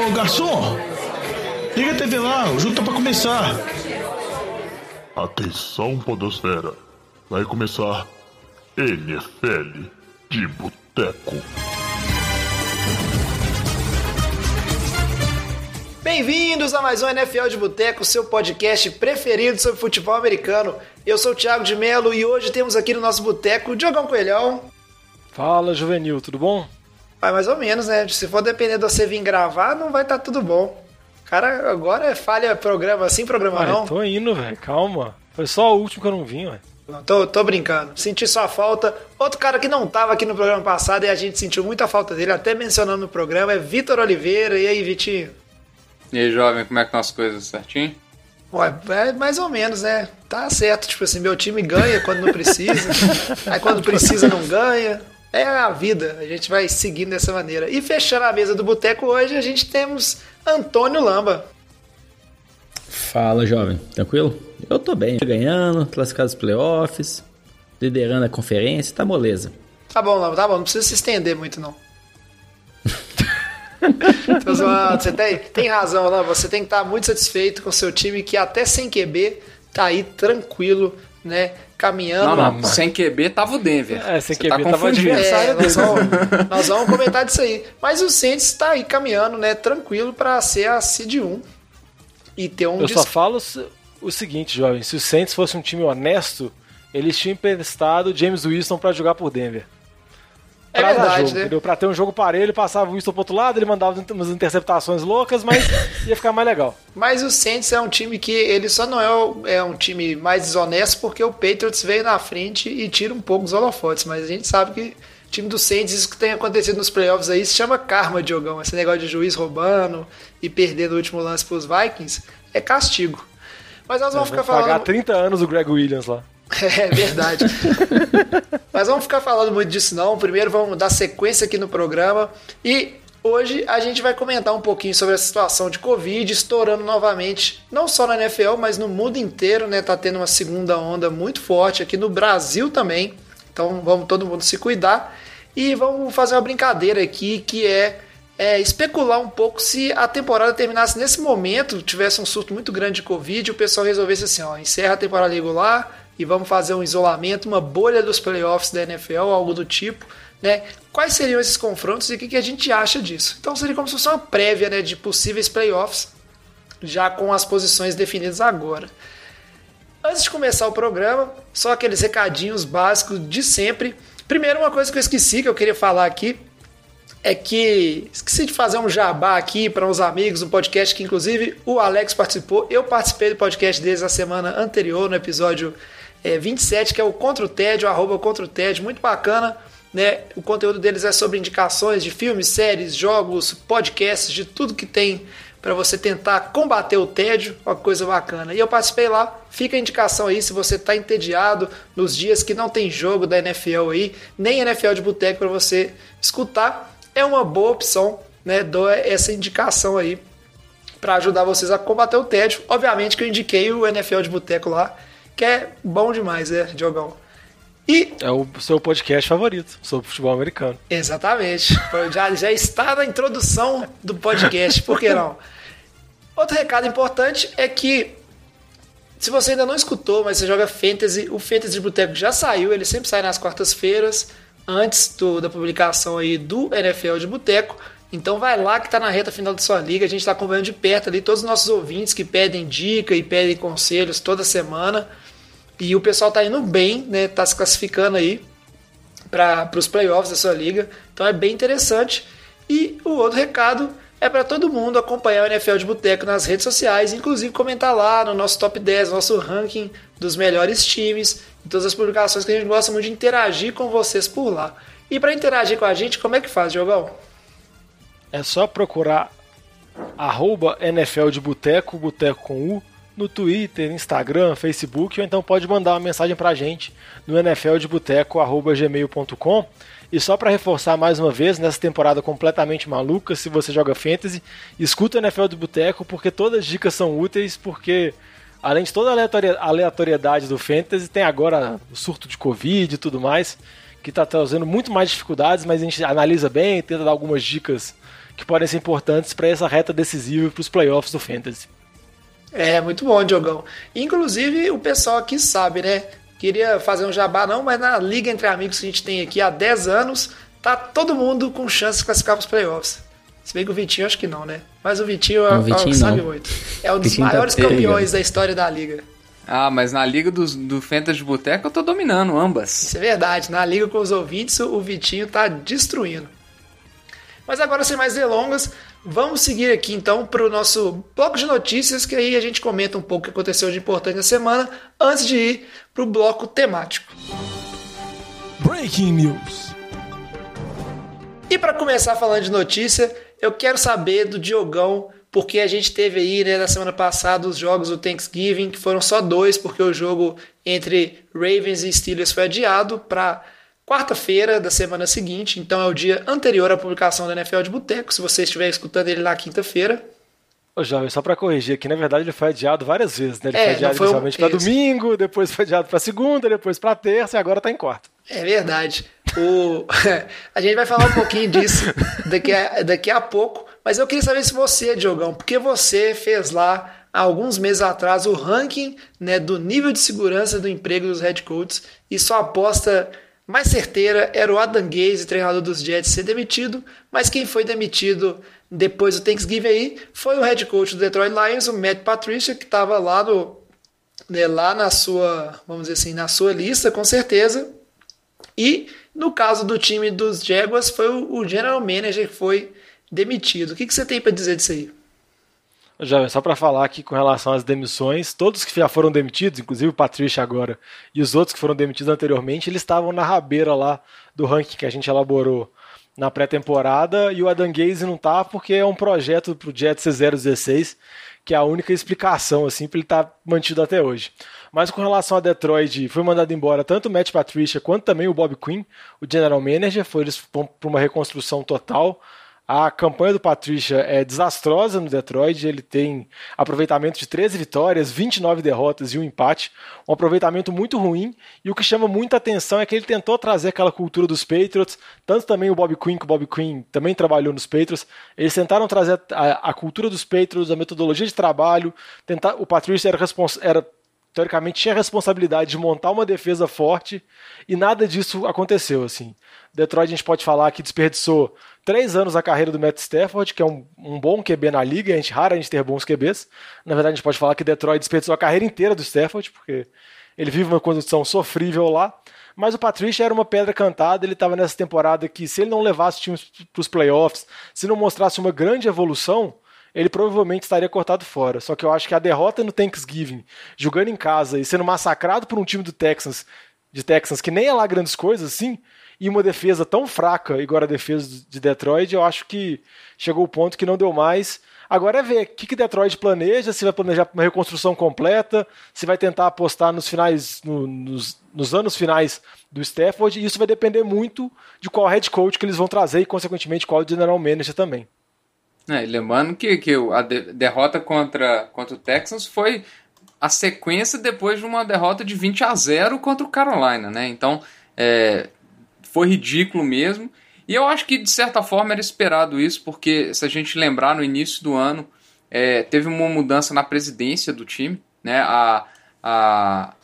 Ô garçom, liga a TV lá, o jogo tá pra começar. Atenção, Podosfera. Vai começar NFL de Boteco. Bem-vindos a mais um NFL de Boteco, seu podcast preferido sobre futebol americano. Eu sou o Thiago de Melo e hoje temos aqui no nosso boteco o Diogão Coelhão. Fala, Juvenil, tudo bom? Vai mais ou menos, né? Se for depender de você vir gravar, não vai estar tá tudo bom. Cara, agora é falha programa assim, programa não. Tô indo, velho, calma. Foi só o último que eu não vim, velho. Não, tô, tô brincando. Senti sua falta. Outro cara que não tava aqui no programa passado e a gente sentiu muita falta dele, até mencionando no programa, é Vitor Oliveira. E aí, Vitinho? E aí, jovem, como é que estão as coisas certinho? Ué, é mais ou menos, né? Tá certo, tipo assim, meu time ganha quando não precisa, aí quando precisa não ganha. É a vida, a gente vai seguindo dessa maneira. E fechando a mesa do boteco hoje, a gente temos Antônio Lamba. Fala, jovem. Tranquilo? Eu tô bem, ganhando, classificado os playoffs, liderando a conferência, tá moleza. Tá bom, Lamba, tá bom, não precisa se estender muito não. Tô zoando. Você tem, tem razão, lá. Você tem que estar muito satisfeito com o seu time que até sem QB tá aí tranquilo, né? Caminhando. Não, não, sem QB tava o Denver. É, sem Você QB tá tava o adversário é, nós, vamos, nós vamos comentar disso aí. Mas o Saints tá aí caminhando, né? Tranquilo para ser a Seed 1 e ter um. Eu só falo o seguinte, jovem: se o Saints fosse um time honesto, eles tinham emprestado James Winston para jogar por Denver. É verdade, jogo, né? Entendeu? Pra ter um jogo parelho, passava o Winston pro outro lado, ele mandava umas interceptações loucas, mas ia ficar mais legal. Mas o Saints é um time que ele só não é, o, é um time mais desonesto porque o Patriots veio na frente e tira um pouco os holofotes, mas a gente sabe que o time do Saints, isso que tem acontecido nos playoffs aí, se chama karma, Diogão. Esse negócio de juiz roubando e perder no último lance pros Vikings é castigo. Mas nós vamos é, ficar falando. pagar 30 anos o Greg Williams lá. É verdade. Mas vamos ficar falando muito disso não. Primeiro vamos dar sequência aqui no programa e hoje a gente vai comentar um pouquinho sobre a situação de Covid estourando novamente, não só na NFL, mas no mundo inteiro, né? Tá tendo uma segunda onda muito forte aqui no Brasil também. Então vamos todo mundo se cuidar e vamos fazer uma brincadeira aqui que é é, especular um pouco se a temporada terminasse nesse momento, tivesse um surto muito grande de Covid, e o pessoal resolvesse assim, ó, encerra a temporada regular, e vamos fazer um isolamento, uma bolha dos playoffs da NFL, algo do tipo, né? Quais seriam esses confrontos e o que, a gente acha disso? Então seria como se fosse uma prévia né, de possíveis playoffs, já com as posições definidas agora. Antes de começar o programa, só aqueles recadinhos básicos de sempre. Primeiro, uma coisa que eu esqueci, que eu queria falar aqui, é que esqueci de fazer um jabá aqui para uns amigos do podcast, que inclusive o Alex participou. Eu participei do podcast deles na semana anterior, no episódio é, 27, que é o Contra o TED, o arroba Contra o TED, muito bacana. Né? O conteúdo deles é sobre indicações de filmes, séries, jogos, podcasts, de tudo que tem para você tentar combater o tédio, uma coisa bacana. E eu participei lá, fica a indicação aí se você está entediado nos dias que não tem jogo da NFL aí, nem NFL de boteco para você escutar, é uma boa opção, né? Dou essa indicação aí para ajudar vocês a combater o tédio. Obviamente que eu indiquei o NFL de boteco lá, que é bom demais, é, Diogão. E... É o seu podcast favorito sobre futebol americano. Exatamente. Já, já está na introdução do podcast, por que não? Outro recado importante é que se você ainda não escutou, mas você joga Fantasy, o Fantasy de Boteco já saiu, ele sempre sai nas quartas-feiras, antes do, da publicação aí do NFL de Boteco. Então vai lá que está na reta final da sua liga, a gente está acompanhando de perto ali todos os nossos ouvintes que pedem dica e pedem conselhos toda semana. E o pessoal tá indo bem, né? Tá se classificando aí para os playoffs da sua liga. Então é bem interessante. E o outro recado é para todo mundo acompanhar o NFL de Boteco nas redes sociais, inclusive comentar lá no nosso top 10, nosso ranking dos melhores times, e todas as publicações que a gente gosta muito de interagir com vocês por lá. E para interagir com a gente, como é que faz, Diogão? É só procurar arroba NFL de Boteco, Boteco com U, no Twitter, Instagram, Facebook, ou então pode mandar uma mensagem pra gente no nfldeboteco.gmail.com. E só para reforçar mais uma vez, nessa temporada completamente maluca, se você joga Fantasy, escuta o NFL de Boteco, porque todas as dicas são úteis, porque além de toda a aleatoriedade do Fantasy, tem agora o surto de Covid e tudo mais, que está trazendo muito mais dificuldades, mas a gente analisa bem, tenta dar algumas dicas que podem ser importantes para essa reta decisiva para os playoffs do Fantasy. É, muito bom, Diogão. Inclusive, o pessoal aqui sabe, né? Queria fazer um jabá não, mas na Liga Entre Amigos que a gente tem aqui há 10 anos, tá todo mundo com chance de classificar para os playoffs. Se bem que o Vitinho acho que não, né? Mas o Vitinho, Não, é, o Vitinho sabe muito. É um dos Vitinho tá maiores campeões da história da Liga. Ah, mas na liga dos, do Fantasy de Boteco eu tô dominando ambas. Isso é verdade. Na Liga com os ouvintes, o Vitinho tá destruindo. Mas agora, sem mais delongas, vamos seguir aqui então para o nosso bloco de notícias, que aí a gente comenta um pouco o que aconteceu de importante na semana, antes de ir para o bloco temático. Breaking News. E para começar falando de notícia, eu quero saber do Diogão, porque a gente teve aí né, na semana passada os jogos do Thanksgiving, que foram só dois, porque o jogo entre Ravens e Steelers foi adiado para quarta-feira da semana seguinte, então é o dia anterior à publicação da NFL de Boteco, se você estiver escutando ele na quinta-feira. Ô, Jovem, só pra corrigir aqui, na verdade ele foi adiado várias vezes, né? Ele É, foi adiado um- inicialmente pra isso. domingo, depois foi adiado pra segunda, depois pra terça e agora tá em quarta. É verdade. O... a gente vai falar um pouquinho disso daqui a, daqui a pouco, mas eu queria saber se você, Diogão, porque você fez lá há alguns meses atrás o ranking né, do nível de segurança do emprego dos head coaches e sua aposta mais certeira era o Adam Gaze, treinador dos Jets, ser demitido, mas quem foi demitido depois do Thanksgiving aí foi o head coach do Detroit Lions, o Matt Patricia, que estava lá no né, lá na sua, vamos dizer assim, na sua lista, com certeza. E no caso do time dos Jaguars, foi o, o general manager que foi demitido. O que, que você tem para dizer disso aí? Só pra falar aqui com relação às demissões, todos que já foram demitidos, inclusive o Patrícia agora, e os outros que foram demitidos anteriormente, eles estavam na rabeira lá do ranking que a gente elaborou na pré-temporada, e o Adam Gaze não tá porque é um projeto pro Jets C016, que é a única explicação, assim, pra ele estar tá mantido até hoje. Mas com relação a Detroit, foi mandado embora tanto o Matt Patricia quanto também o Bob Quinn, o general manager, foi eles para uma reconstrução total. A campanha do Patricia é desastrosa no Detroit, ele tem aproveitamento de 13 vitórias, 29 derrotas e um empate, um aproveitamento muito ruim, e o que chama muita atenção é que ele tentou trazer aquela cultura dos Patriots, tanto também o Bob Quinn, que o Bob Quinn também trabalhou nos Patriots, eles tentaram trazer a, a cultura dos Patriots, a metodologia de trabalho, tentar, o Patricia era, era teoricamente tinha a responsabilidade de montar uma defesa forte e nada disso aconteceu assim. Detroit a gente pode falar que desperdiçou três anos a carreira do Matt Stafford, que é um, um bom QB na liga, a gente rara a gente ter bons QBs. Na verdade a gente pode falar que Detroit desperdiçou a carreira inteira do Stafford, porque ele vive uma condição sofrível lá. Mas o Patrícia era uma pedra cantada, ele estava nessa temporada que se ele não levasse o time para os playoffs, se não mostrasse uma grande evolução, ele provavelmente estaria cortado fora. Só que eu acho que a derrota no Thanksgiving, jogando em casa e sendo massacrado por um time do Texans, de Texans que nem é lá grandes coisas assim, e uma defesa tão fraca, igual a defesa de Detroit, eu acho que chegou o ponto que não deu mais. Agora é ver o que, que Detroit planeja, se vai planejar uma reconstrução completa, se vai tentar apostar nos finais, no, nos, nos anos finais do Stafford, e isso vai depender muito de qual head coach que eles vão trazer e, consequentemente, qual general manager também. É, lembrando que, que a de- derrota contra, contra o Texans foi a sequência depois de uma derrota de 20 a 0 contra o Carolina, né? Então, é, foi ridículo mesmo. E eu acho que, de certa forma, era esperado isso, porque se a gente lembrar, no início do ano, é, teve uma mudança na presidência do time, né? A, a,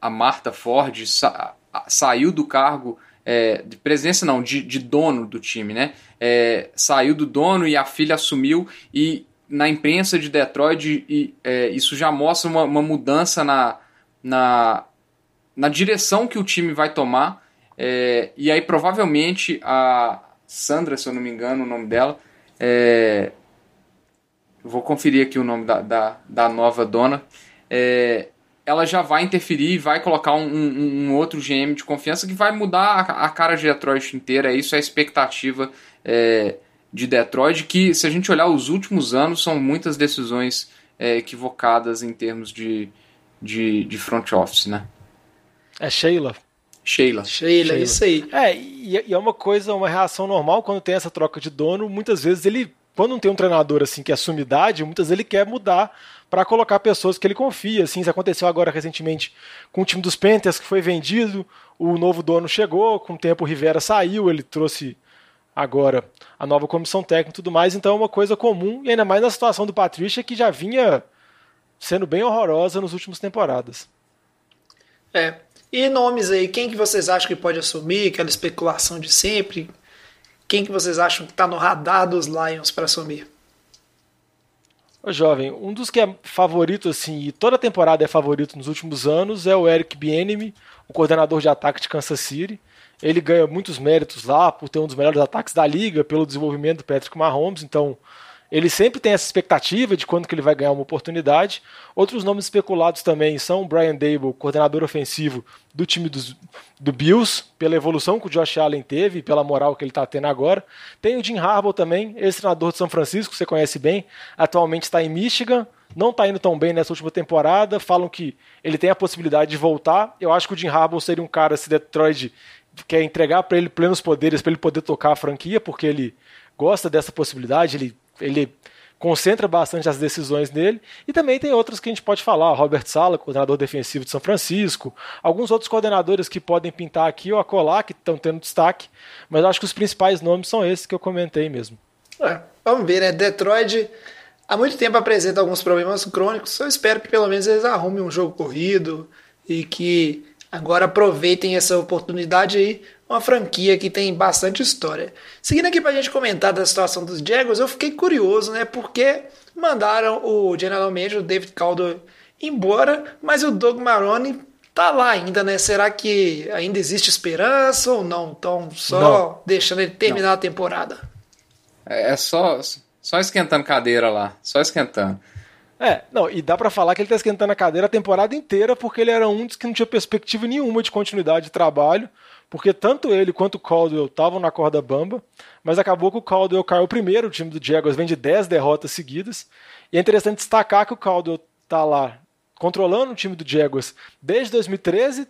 a Marta Ford sa- saiu do cargo é, de presidência, não, de, de dono do time, né? É, saiu do dono e a filha assumiu e na imprensa de Detroit e, é, isso já mostra uma, uma mudança na, na, na direção que o time vai tomar. É, e aí provavelmente a Sandra, se eu não me engano o nome dela, é, vou conferir aqui o nome da, da, da nova dona. É, ela já vai interferir e vai colocar um, um, um outro GM de confiança que vai mudar a, a cara de Detroit inteira. Isso é a expectativa é, de Detroit, que se a gente olhar os últimos anos, são muitas decisões é, equivocadas em termos de, de, de front office, né? É Sheila. Sheila. Sheila, Sheila. isso aí. É, e, e é uma coisa, uma reação normal quando tem essa troca de dono. Muitas vezes ele quando não tem um treinador assim que é sumidade, muitas vezes ele quer mudar para colocar pessoas que ele confia. Assim, isso aconteceu agora recentemente com o time dos Panthers que foi vendido, o novo dono chegou, com o tempo o Rivera saiu, ele trouxe agora a nova comissão técnica e tudo mais, então é uma coisa comum, e ainda mais na situação do Patrícia que já vinha sendo bem horrorosa nas últimas temporadas. É. E nomes aí, quem que vocês acham que pode assumir? Aquela especulação de sempre. Quem que vocês acham que está no radar dos Lions para assumir? Ô, jovem, um dos que é favorito, assim, e toda temporada é favorito nos últimos anos, é o Eric Bieniemy, o coordenador de ataque de Kansas City. Ele ganha muitos méritos lá por ter um dos melhores ataques da liga, pelo desenvolvimento do Patrick Mahomes, então ele sempre tem essa expectativa de quando que ele vai ganhar uma oportunidade. Outros nomes especulados também são o Brian Dable, coordenador ofensivo do time dos, do Bills, pela evolução que o Josh Allen teve e pela moral que ele está tendo agora. Tem o Jim Harbaugh também, ex-treinador de São Francisco, que você conhece bem, atualmente está em Michigan, não está indo tão bem nessa última temporada. Falam que ele tem a possibilidade de voltar. Eu acho que o Jim Harbaugh seria um cara se Detroit quer entregar para ele plenos poderes para ele poder tocar a franquia, porque ele gosta dessa possibilidade, ele ele concentra bastante as decisões dele. E também tem outros que a gente pode falar, Robert Sala, coordenador defensivo de São Francisco, alguns outros coordenadores que podem pintar aqui ou acolá, que estão tendo destaque, mas acho que os principais nomes são esses que eu comentei mesmo. É, vamos ver, né? Detroit há muito tempo apresenta alguns problemas crônicos, eu espero que pelo menos eles arrumem um jogo corrido e que agora aproveitem essa oportunidade aí uma franquia que tem bastante história. Seguindo aqui para a gente comentar da situação dos Jaguars, eu fiquei curioso, né? Porque mandaram o General Manager, o David Caldo, embora, mas o Doug Maroni tá lá ainda, né? Será que ainda existe esperança ou não? Então, só não. deixando ele terminar não. a temporada. É, é só, só esquentando cadeira lá, só esquentando. É, não, e dá para falar que ele tá esquentando a cadeira a temporada inteira porque ele era um dos que não tinha perspectiva nenhuma de continuidade de trabalho porque tanto ele quanto o Caldwell estavam na corda bamba, mas acabou que o Caldwell caiu primeiro, o time do Jaguars vem de 10 derrotas seguidas, e é interessante destacar que o Caldwell está lá controlando o time do Jaguars desde 2013,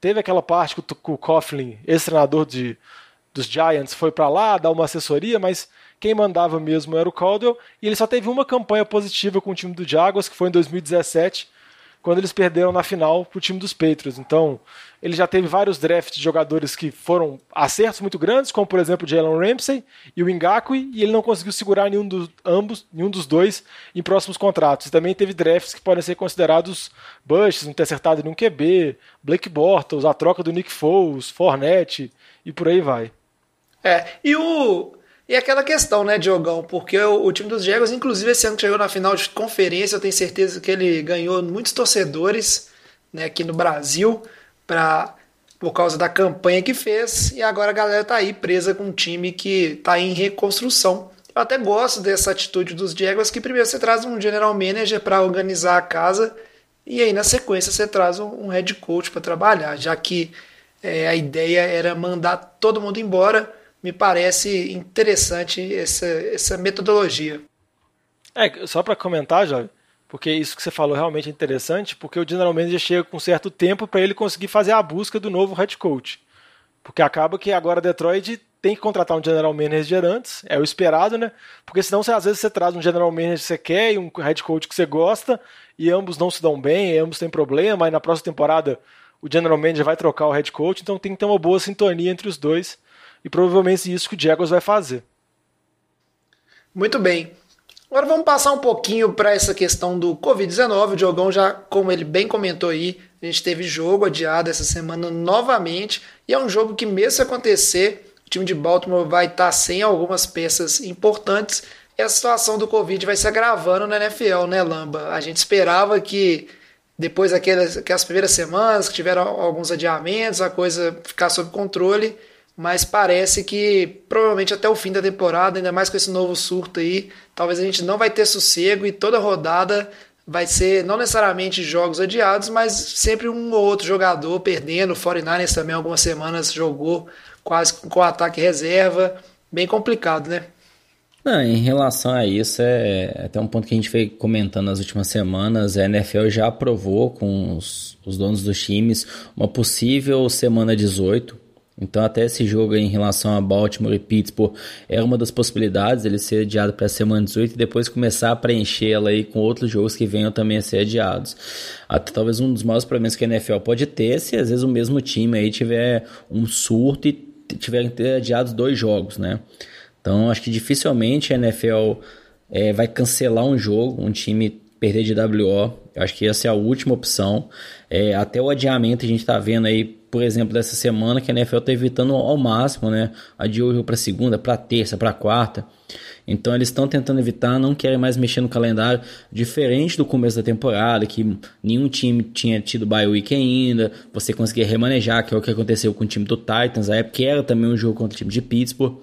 teve aquela parte que o Coughlin, ex-treinador de, dos Giants, foi para lá dar uma assessoria, mas quem mandava mesmo era o Caldwell, e ele só teve uma campanha positiva com o time do Jaguars, que foi em 2017, quando eles perderam na final para o time dos Patriots. Então, ele já teve vários drafts de jogadores que foram acertos muito grandes, como por exemplo o Jalen Ramsey e o Ngakwe, e ele não conseguiu segurar nenhum dos, ambos, nenhum dos dois em próximos contratos. E também teve drafts que podem ser considerados busts, não ter acertado nenhum QB, Blake Bortles, a troca do Nick Foles, Fournette e por aí vai. É, e o e aquela questão, né, Diogão? Porque o, o, time dos Jaguars, inclusive esse ano chegou na final de conferência, eu tenho certeza que ele ganhou muitos torcedores né, aqui no Brasil pra, por causa da campanha que fez. E agora a galera tá aí presa com um time que tá em reconstrução. Eu até gosto dessa atitude dos Jaguars, que primeiro você traz um general manager para organizar a casa e aí na sequência você traz um, um head coach para trabalhar, já que é, a ideia era mandar todo mundo embora me parece interessante essa, essa metodologia. É, só para comentar, Jorge, porque isso que você falou realmente é interessante, porque o General Manager chega com certo tempo para ele conseguir fazer a busca do novo head coach. Porque acaba que agora Detroit tem que contratar um general manager antes, é o esperado, né? Porque senão às vezes você traz um general manager que você quer e um head coach que você gosta, e ambos não se dão bem, ambos têm problema, e na próxima temporada o general manager vai trocar o head coach, então tem que ter uma boa sintonia entre os dois e provavelmente isso que o Jaguars vai fazer. Muito bem. Agora vamos passar um pouquinho para essa questão do Covid-19. O Diogão já, como ele bem comentou aí, a gente teve jogo adiado essa semana novamente. E é um jogo que, mesmo se acontecer, o time de Baltimore vai estar tá sem algumas peças importantes. E a situação do Covid vai se agravando na NFL, né, Lamba? A gente esperava que depois daquelas, primeiras semanas que tiveram alguns adiamentos, a coisa ficar sob controle mas parece que provavelmente até o fim da temporada, ainda mais com esse novo surto aí, talvez a gente não vai ter sossego e toda rodada vai ser não necessariamente jogos adiados, mas sempre um ou outro jogador perdendo. O 49ers também algumas semanas jogou quase com ataque reserva, bem complicado, né? Não, em relação a isso, é até um ponto que a gente veio comentando nas últimas semanas. A NFL já aprovou com os, os donos dos times uma possível semana 18 Então, até esse jogo em relação a Baltimore e Pittsburgh era uma das possibilidades, ele ser adiado para a semana 18 e depois começar a preencher ela aí com outros jogos que venham também a ser adiados. Até, talvez um dos maiores problemas que a NFL pode ter se às vezes o mesmo time aí tiver um surto e tiverem ter adiados dois jogos, né? Então, acho que dificilmente a NFL é, vai cancelar um jogo, um time perder de WO. Eu acho que essa é a última opção. É, até o adiamento a gente está vendo aí por exemplo, dessa semana que a NFL está evitando ao máximo, né? Adiou o jogo para segunda, para terça, para quarta. Então eles estão tentando evitar, não querem mais mexer no calendário, diferente do começo da temporada, que nenhum time tinha tido bye week ainda, você conseguia remanejar, que é o que aconteceu com o time do Titans, a época era também um jogo contra o time de Pittsburgh.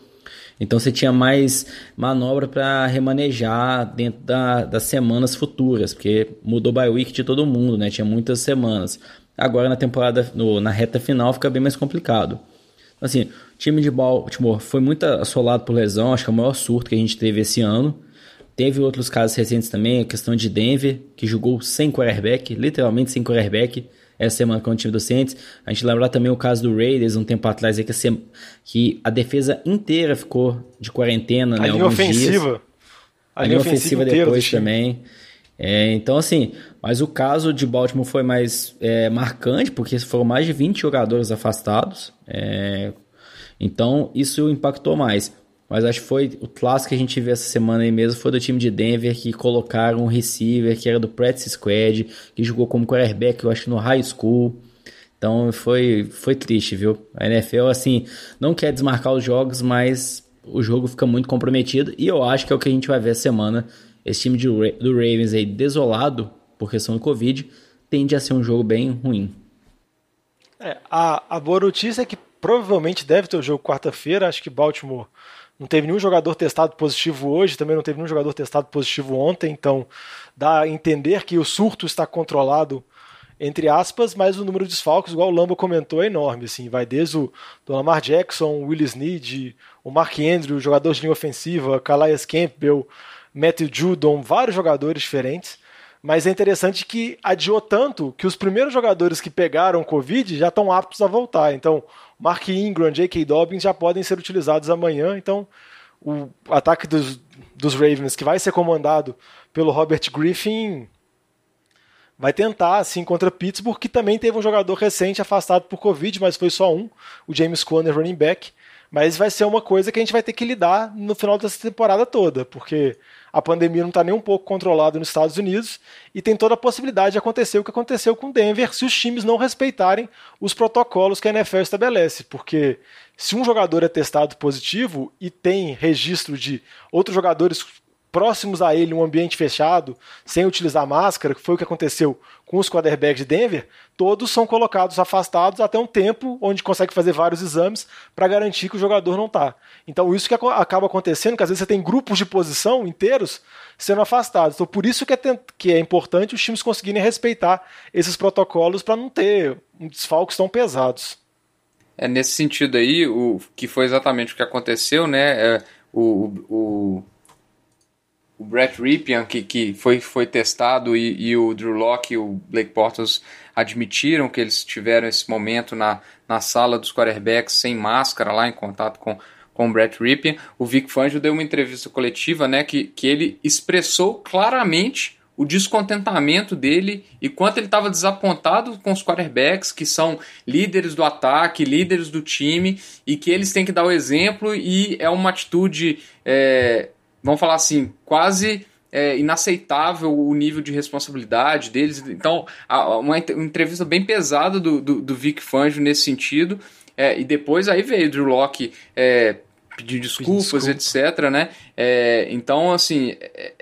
Então você tinha mais manobra para remanejar dentro da, das semanas futuras, porque mudou bye week de todo mundo, né? Tinha muitas semanas. Agora na temporada, no, na reta final, fica bem mais complicado. Assim, o time de Baltimore foi muito assolado por lesão, acho que é o maior surto que a gente teve esse ano. Teve outros casos recentes também, a questão de Denver, que jogou sem quarterback, literalmente sem quarterback, essa semana com o time do Saints. A gente lembra também o caso do Raiders, um tempo atrás, que, a, que a defesa inteira ficou de quarentena, a né? Linha ofensiva. Dias. A, a linha, ofensiva, ofensiva depois também. É, então, assim, mas o caso de Baltimore foi mais é, marcante, porque foram mais de 20 jogadores afastados. É, então, isso impactou mais. Mas acho que foi o clássico que a gente viu essa semana aí mesmo foi do time de Denver que colocaram um receiver que era do Practice Squad, que jogou como quarterback, eu acho, no high school. Então foi, foi triste, viu? A NFL, assim, não quer desmarcar os jogos, mas o jogo fica muito comprometido. E eu acho que é o que a gente vai ver essa semana esse time de, do Ravens aí desolado por questão do Covid tende a ser um jogo bem ruim. É, a, a boa notícia é que provavelmente deve ter o jogo quarta-feira. Acho que Baltimore não teve nenhum jogador testado positivo hoje, também não teve nenhum jogador testado positivo ontem, então dá a entender que o surto está controlado, entre aspas, mas o número de desfalques, igual o Lambo comentou, é enorme. Assim, vai desde o Lamar Jackson, o Willis Snead, o Mark Andrews, jogador de linha ofensiva, Calais Campbell, Matthew Judon, vários jogadores diferentes. Mas é interessante que adiou tanto que os primeiros jogadores que pegaram Covid já estão aptos a voltar. Então, Mark Ingram, J.K. Dobbins já podem ser utilizados amanhã. Então, o ataque dos, dos Ravens, que vai ser comandado pelo Robert Griffin, vai tentar, assim, contra Pittsburgh, que também teve um jogador recente afastado por Covid, mas foi só um, o James Conner, running back. Mas vai ser uma coisa que a gente vai ter que lidar no final dessa temporada toda, porque a pandemia não está nem um pouco controlada nos Estados Unidos e tem toda a possibilidade de acontecer o que aconteceu com Denver se os times não respeitarem os protocolos que a NFL estabelece. Porque se um jogador é testado positivo e tem registro de outros jogadores próximos a ele, um ambiente fechado, sem utilizar máscara, que foi o que aconteceu com os quarterbacks de Denver, todos são colocados afastados até um tempo onde consegue fazer vários exames para garantir que o jogador não está. Então isso que acaba acontecendo, que às vezes você tem grupos de posição inteiros sendo afastados. Então por isso que é, que é importante os times conseguirem respeitar esses protocolos para não ter desfalques tão pesados. É nesse sentido aí, o que foi exatamente o que aconteceu, né? É, o, o o Brett Ripien, que, que foi, foi testado, e, e, o Drew Locke e o Blake Portals admitiram que eles tiveram esse momento na, na sala dos quarterbacks sem máscara, lá em contato com, com o Brett Ripien. O Vic Fangio deu uma entrevista coletiva né, que, que ele expressou claramente o descontentamento dele e quanto ele estava desapontado com os quarterbacks, que são líderes do ataque, líderes do time, e que eles têm que dar o exemplo, e é uma atitude é, vamos falar assim, quase é, inaceitável o nível de responsabilidade deles. Então, uma entrevista bem pesada do, do, do Vic Fangio nesse sentido. É, e depois aí veio o Drew Locke é, pedir desculpas, Desculpa. etc. Né? É, então, assim, é,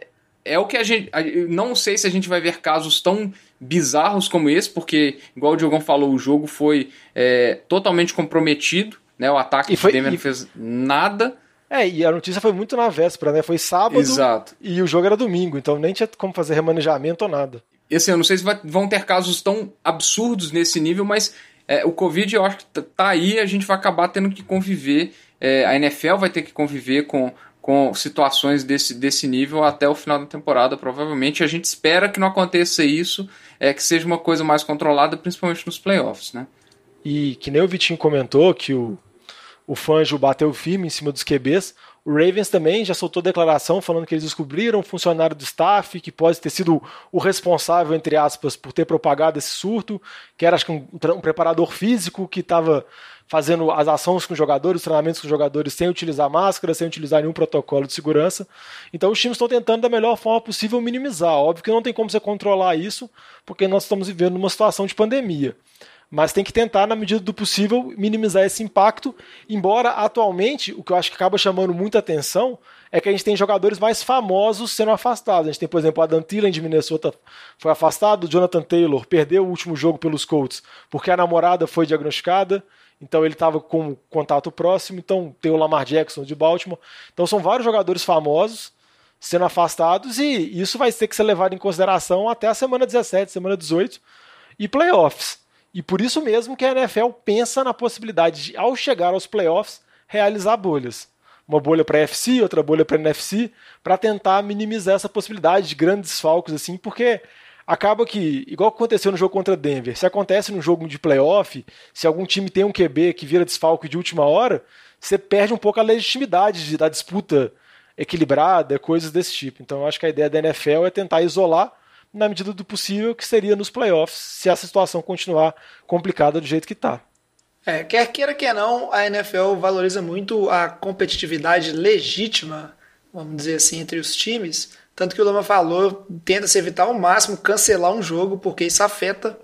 é, o que a gente. Não sei se a gente vai ver casos tão bizarros como esse, porque, igual o Diogão falou, o jogo foi é, totalmente comprometido. Né? O ataque e foi, Denver não fez nada. É, e a notícia foi muito na véspera, né? Foi sábado Exato. e o jogo era domingo, então nem tinha como fazer remanejamento ou nada. E assim, eu não sei se vai, vão ter casos tão absurdos nesse nível, mas é, o Covid eu acho que tá aí a gente vai acabar tendo que conviver, é, a NFL vai ter que conviver com, com situações desse, desse nível até o final da temporada, provavelmente. A gente espera que não aconteça isso, é, que seja uma coisa mais controlada, principalmente nos playoffs, né? E que nem o Vitinho comentou que o o Fangio bateu firme em cima dos QBs. O Ravens também já soltou declaração falando que eles descobriram um funcionário do staff que pode ter sido o responsável, entre aspas, por ter propagado esse surto, que era acho que um, um preparador físico que estava fazendo as ações com os jogadores, os treinamentos com os jogadores sem utilizar máscara, sem utilizar nenhum protocolo de segurança. Então os times estão tentando da melhor forma possível minimizar. Óbvio que não tem como você controlar isso, porque nós estamos vivendo numa situação de pandemia mas tem que tentar, na medida do possível, minimizar esse impacto. Embora atualmente, o que eu acho que acaba chamando muita atenção é que a gente tem jogadores mais famosos sendo afastados. A gente tem, por exemplo, Adam Thielen de Minnesota foi afastado, Jonathan Taylor perdeu o último jogo pelos Colts porque a namorada foi diagnosticada. Então ele estava com contato próximo. Então tem o Lamar Jackson de Baltimore. Então são vários jogadores famosos sendo afastados e isso vai ter que ser levado em consideração até a semana 17, semana 18 e playoffs. E por isso mesmo que a NFL pensa na possibilidade de, ao chegar aos playoffs, realizar bolhas. Uma bolha para a FC, outra bolha para a NFC, para tentar minimizar essa possibilidade de grandes falcos assim, porque acaba que, igual aconteceu no jogo contra Denver, se acontece num jogo de playoff, se algum time tem um QB que vira desfalque de última hora, você perde um pouco a legitimidade de, da disputa equilibrada, coisas desse tipo. Então eu acho que a ideia da NFL é tentar isolar na medida do possível, que seria nos playoffs, se essa situação continuar complicada do jeito que está. É, quer queira que não, a NFL valoriza muito a competitividade legítima, vamos dizer assim, entre os times. Tanto que o Lama falou, tenta se evitar ao máximo cancelar um jogo, porque isso afeta.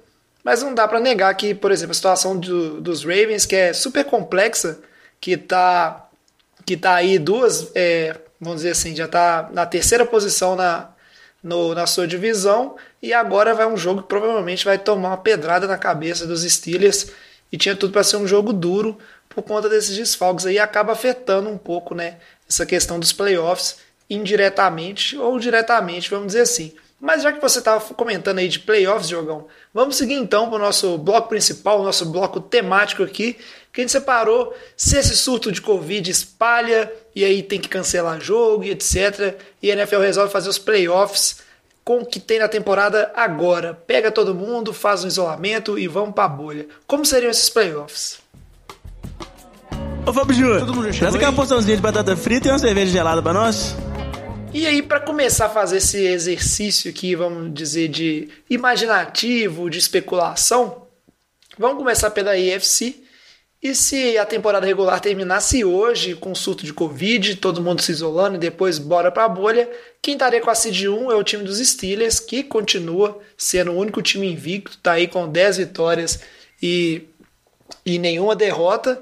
Mas não dá para negar que, por exemplo, a situação do, dos Ravens, que é super complexa, que tá, que tá aí duas, é, vamos dizer assim, já tá na terceira posição na, no, na sua divisão. E agora vai um jogo que provavelmente vai tomar uma pedrada na cabeça dos Steelers. E tinha tudo para ser um jogo duro por conta desses desfalques aí. Acaba afetando um pouco, né, essa questão dos playoffs indiretamente ou diretamente, vamos dizer assim. Mas já que você estava comentando aí de playoffs, Jogão, vamos seguir então para o nosso bloco principal, o nosso bloco temático aqui, que a gente separou se esse surto de Covid espalha e aí tem que cancelar jogo e etc. E a NFL resolve fazer os playoffs com o que tem na temporada agora. Pega todo mundo, faz um isolamento e vamos para a bolha. Como seriam esses playoffs? Ô Fábio Júnior, traz aqui uma porçãozinha de batata frita e uma cerveja gelada para nós. E aí, para começar a fazer esse exercício aqui, vamos dizer, de imaginativo, de especulação, vamos começar pela EFC e se a temporada regular terminasse hoje com surto de Covid, todo mundo se isolando e depois bora para a bolha, quem estaria com a Seed 1 é o time dos Steelers, que continua sendo o único time invicto, está aí com 10 vitórias e, e nenhuma derrota,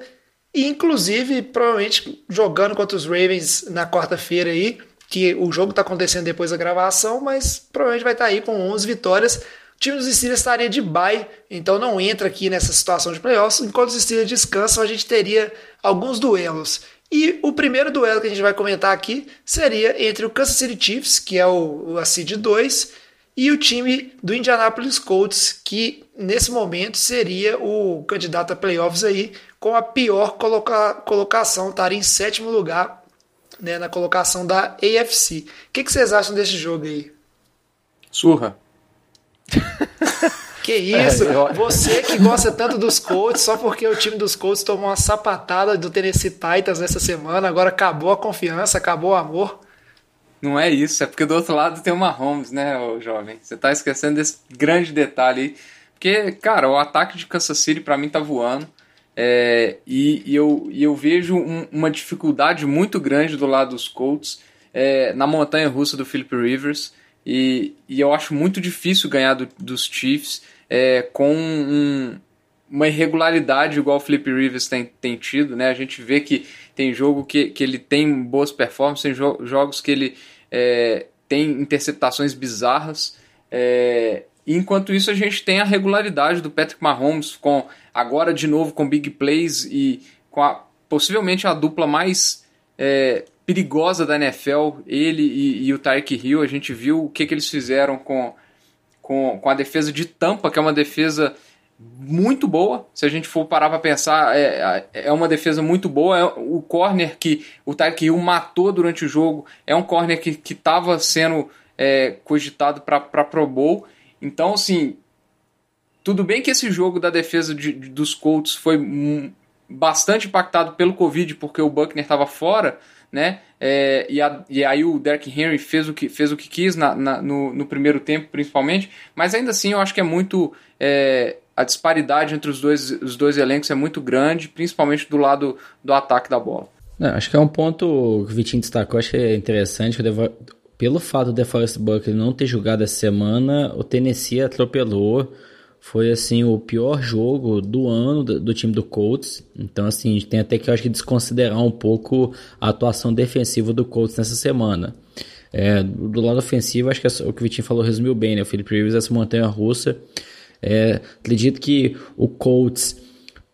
e inclusive provavelmente jogando contra os Ravens na quarta-feira aí, que o jogo está acontecendo depois da gravação, mas provavelmente vai estar tá aí com 11 vitórias, o time dos Steelers estaria de bye, então não entra aqui nessa situação de playoffs. Enquanto os Steelers descansam, a gente teria alguns duelos. E o primeiro duelo que a gente vai comentar aqui seria entre o Kansas City Chiefs, que é o, a seed 2, e o time do Indianapolis Colts, que nesse momento seria o candidato a playoffs aí, com a pior coloca colocação, estaria em sétimo lugar né, na colocação da AFC. O que, que vocês acham desse jogo aí? Surra. Que isso? É, eu... Você que gosta tanto dos Colts, só porque o time dos Colts tomou uma sapatada do Tennessee Titans nessa semana, agora acabou a confiança, acabou o amor. Não é isso, é porque do outro lado tem o Mahomes, né, jovem? Você tá esquecendo desse grande detalhe aí. Porque, cara, o ataque de Kansas City para mim tá voando. É, e, e, eu, e eu vejo um, uma dificuldade muito grande do lado dos Colts é, na montanha russa do Philip Rivers. E, e eu acho muito difícil ganhar do, dos Chiefs é, com um, uma irregularidade igual o Felipe Rivers tem, tem tido. Né? A gente vê que tem jogo que, que ele tem boas performances, tem jo jogos que ele é, tem interceptações bizarras. É, enquanto isso, a gente tem a regularidade do Patrick Mahomes, com agora de novo com big plays e com a, possivelmente a dupla mais é, perigosa da NFL, ele e, e o Tyreek Hill, a gente viu o que, que eles fizeram com, com, com a defesa de Tampa, que é uma defesa muito boa. Se a gente for parar para pensar, é, é uma defesa muito boa. É o corner que o Tyreek Hill matou durante o jogo é um corner que estava sendo é, cogitado para Pro Bowl. Então, assim, tudo bem que esse jogo da defesa de, de, dos Colts foi bastante impactado pelo Covid, porque o Buckner estava fora, né? É, e, a, e, aí o Derrick Henry fez o que, fez o que quis na, na, no, no, primeiro tempo, principalmente, mas ainda assim eu acho que é muito. É, a disparidade entre os dois, os dois elencos é muito grande, principalmente do lado do ataque da bola. Não, acho que é um ponto que o Vitinho destacou, acho que é interessante, que pelo fato do DeForest Buckner não ter jogado essa semana, o Tennessee atropelou foi assim o pior jogo do ano do, do, time do Colts. Então assim, tem até que eu acho que desconsiderar um pouco a atuação defensiva do Colts nessa semana. É, do lado ofensivo, acho que é o que o Vitinho falou resumiu bem, né? O Philip Rivers essa montanha russa. É, acredito que o Colts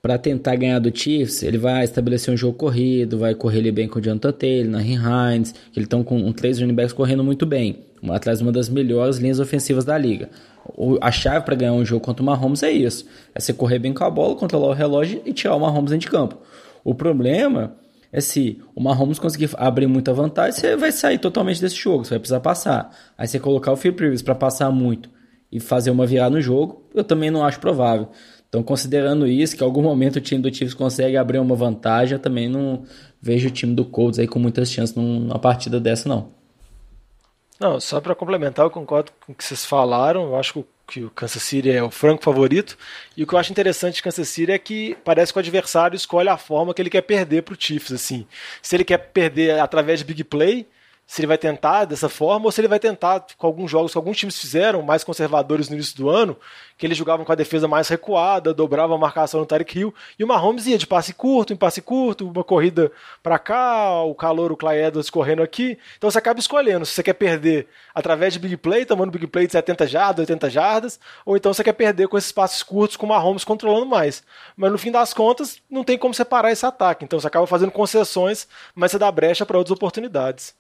para tentar ganhar do Chiefs, ele vai estabelecer um jogo corrido, vai correr ele bem com o Jonathan Taylor, na Hines, que eles estão com um, três running backs correndo muito bem, atrás de uma das melhores linhas ofensivas da liga a chave para ganhar um jogo contra o Mahomes é isso: é você correr bem com a bola, controlar o relógio e tirar o Mahomes dentro de campo. O problema é se o Mahomes conseguir abrir muita vantagem, você vai sair totalmente desse jogo, você vai precisar passar. Aí você colocar o Phil Rivers para passar muito e fazer uma virada no jogo, eu também não acho provável. Então, considerando isso, que em algum momento o time do Chiefs consegue abrir uma vantagem, eu também não vejo o time do Colts aí com muitas chances numa partida dessa, não. Não, só para complementar, eu concordo com o que vocês falaram. Eu acho que o Kansas City é o franco favorito. E o que eu acho interessante de Kansas City é que parece que o adversário escolhe a forma que ele quer perder para o Chiefs. Assim. Se ele quer perder através de big play, se ele vai tentar dessa forma ou se ele vai tentar com alguns jogos que alguns times fizeram, mais conservadores no início do ano, que eles jogavam com a defesa mais recuada, dobravam a marcação no Tarek Hill, e o Mahomes ia de passe curto em passe curto, uma corrida para cá, o calor, o Clay Edwards correndo aqui. Então você acaba escolhendo se você quer perder através de big play, tomando big play de 70 jardas, 80 jardas, ou então você quer perder com esses passes curtos com o Mahomes controlando mais. Mas no fim das contas, não tem como separar esse ataque. Então você acaba fazendo concessões, mas você dá brecha para outras oportunidades.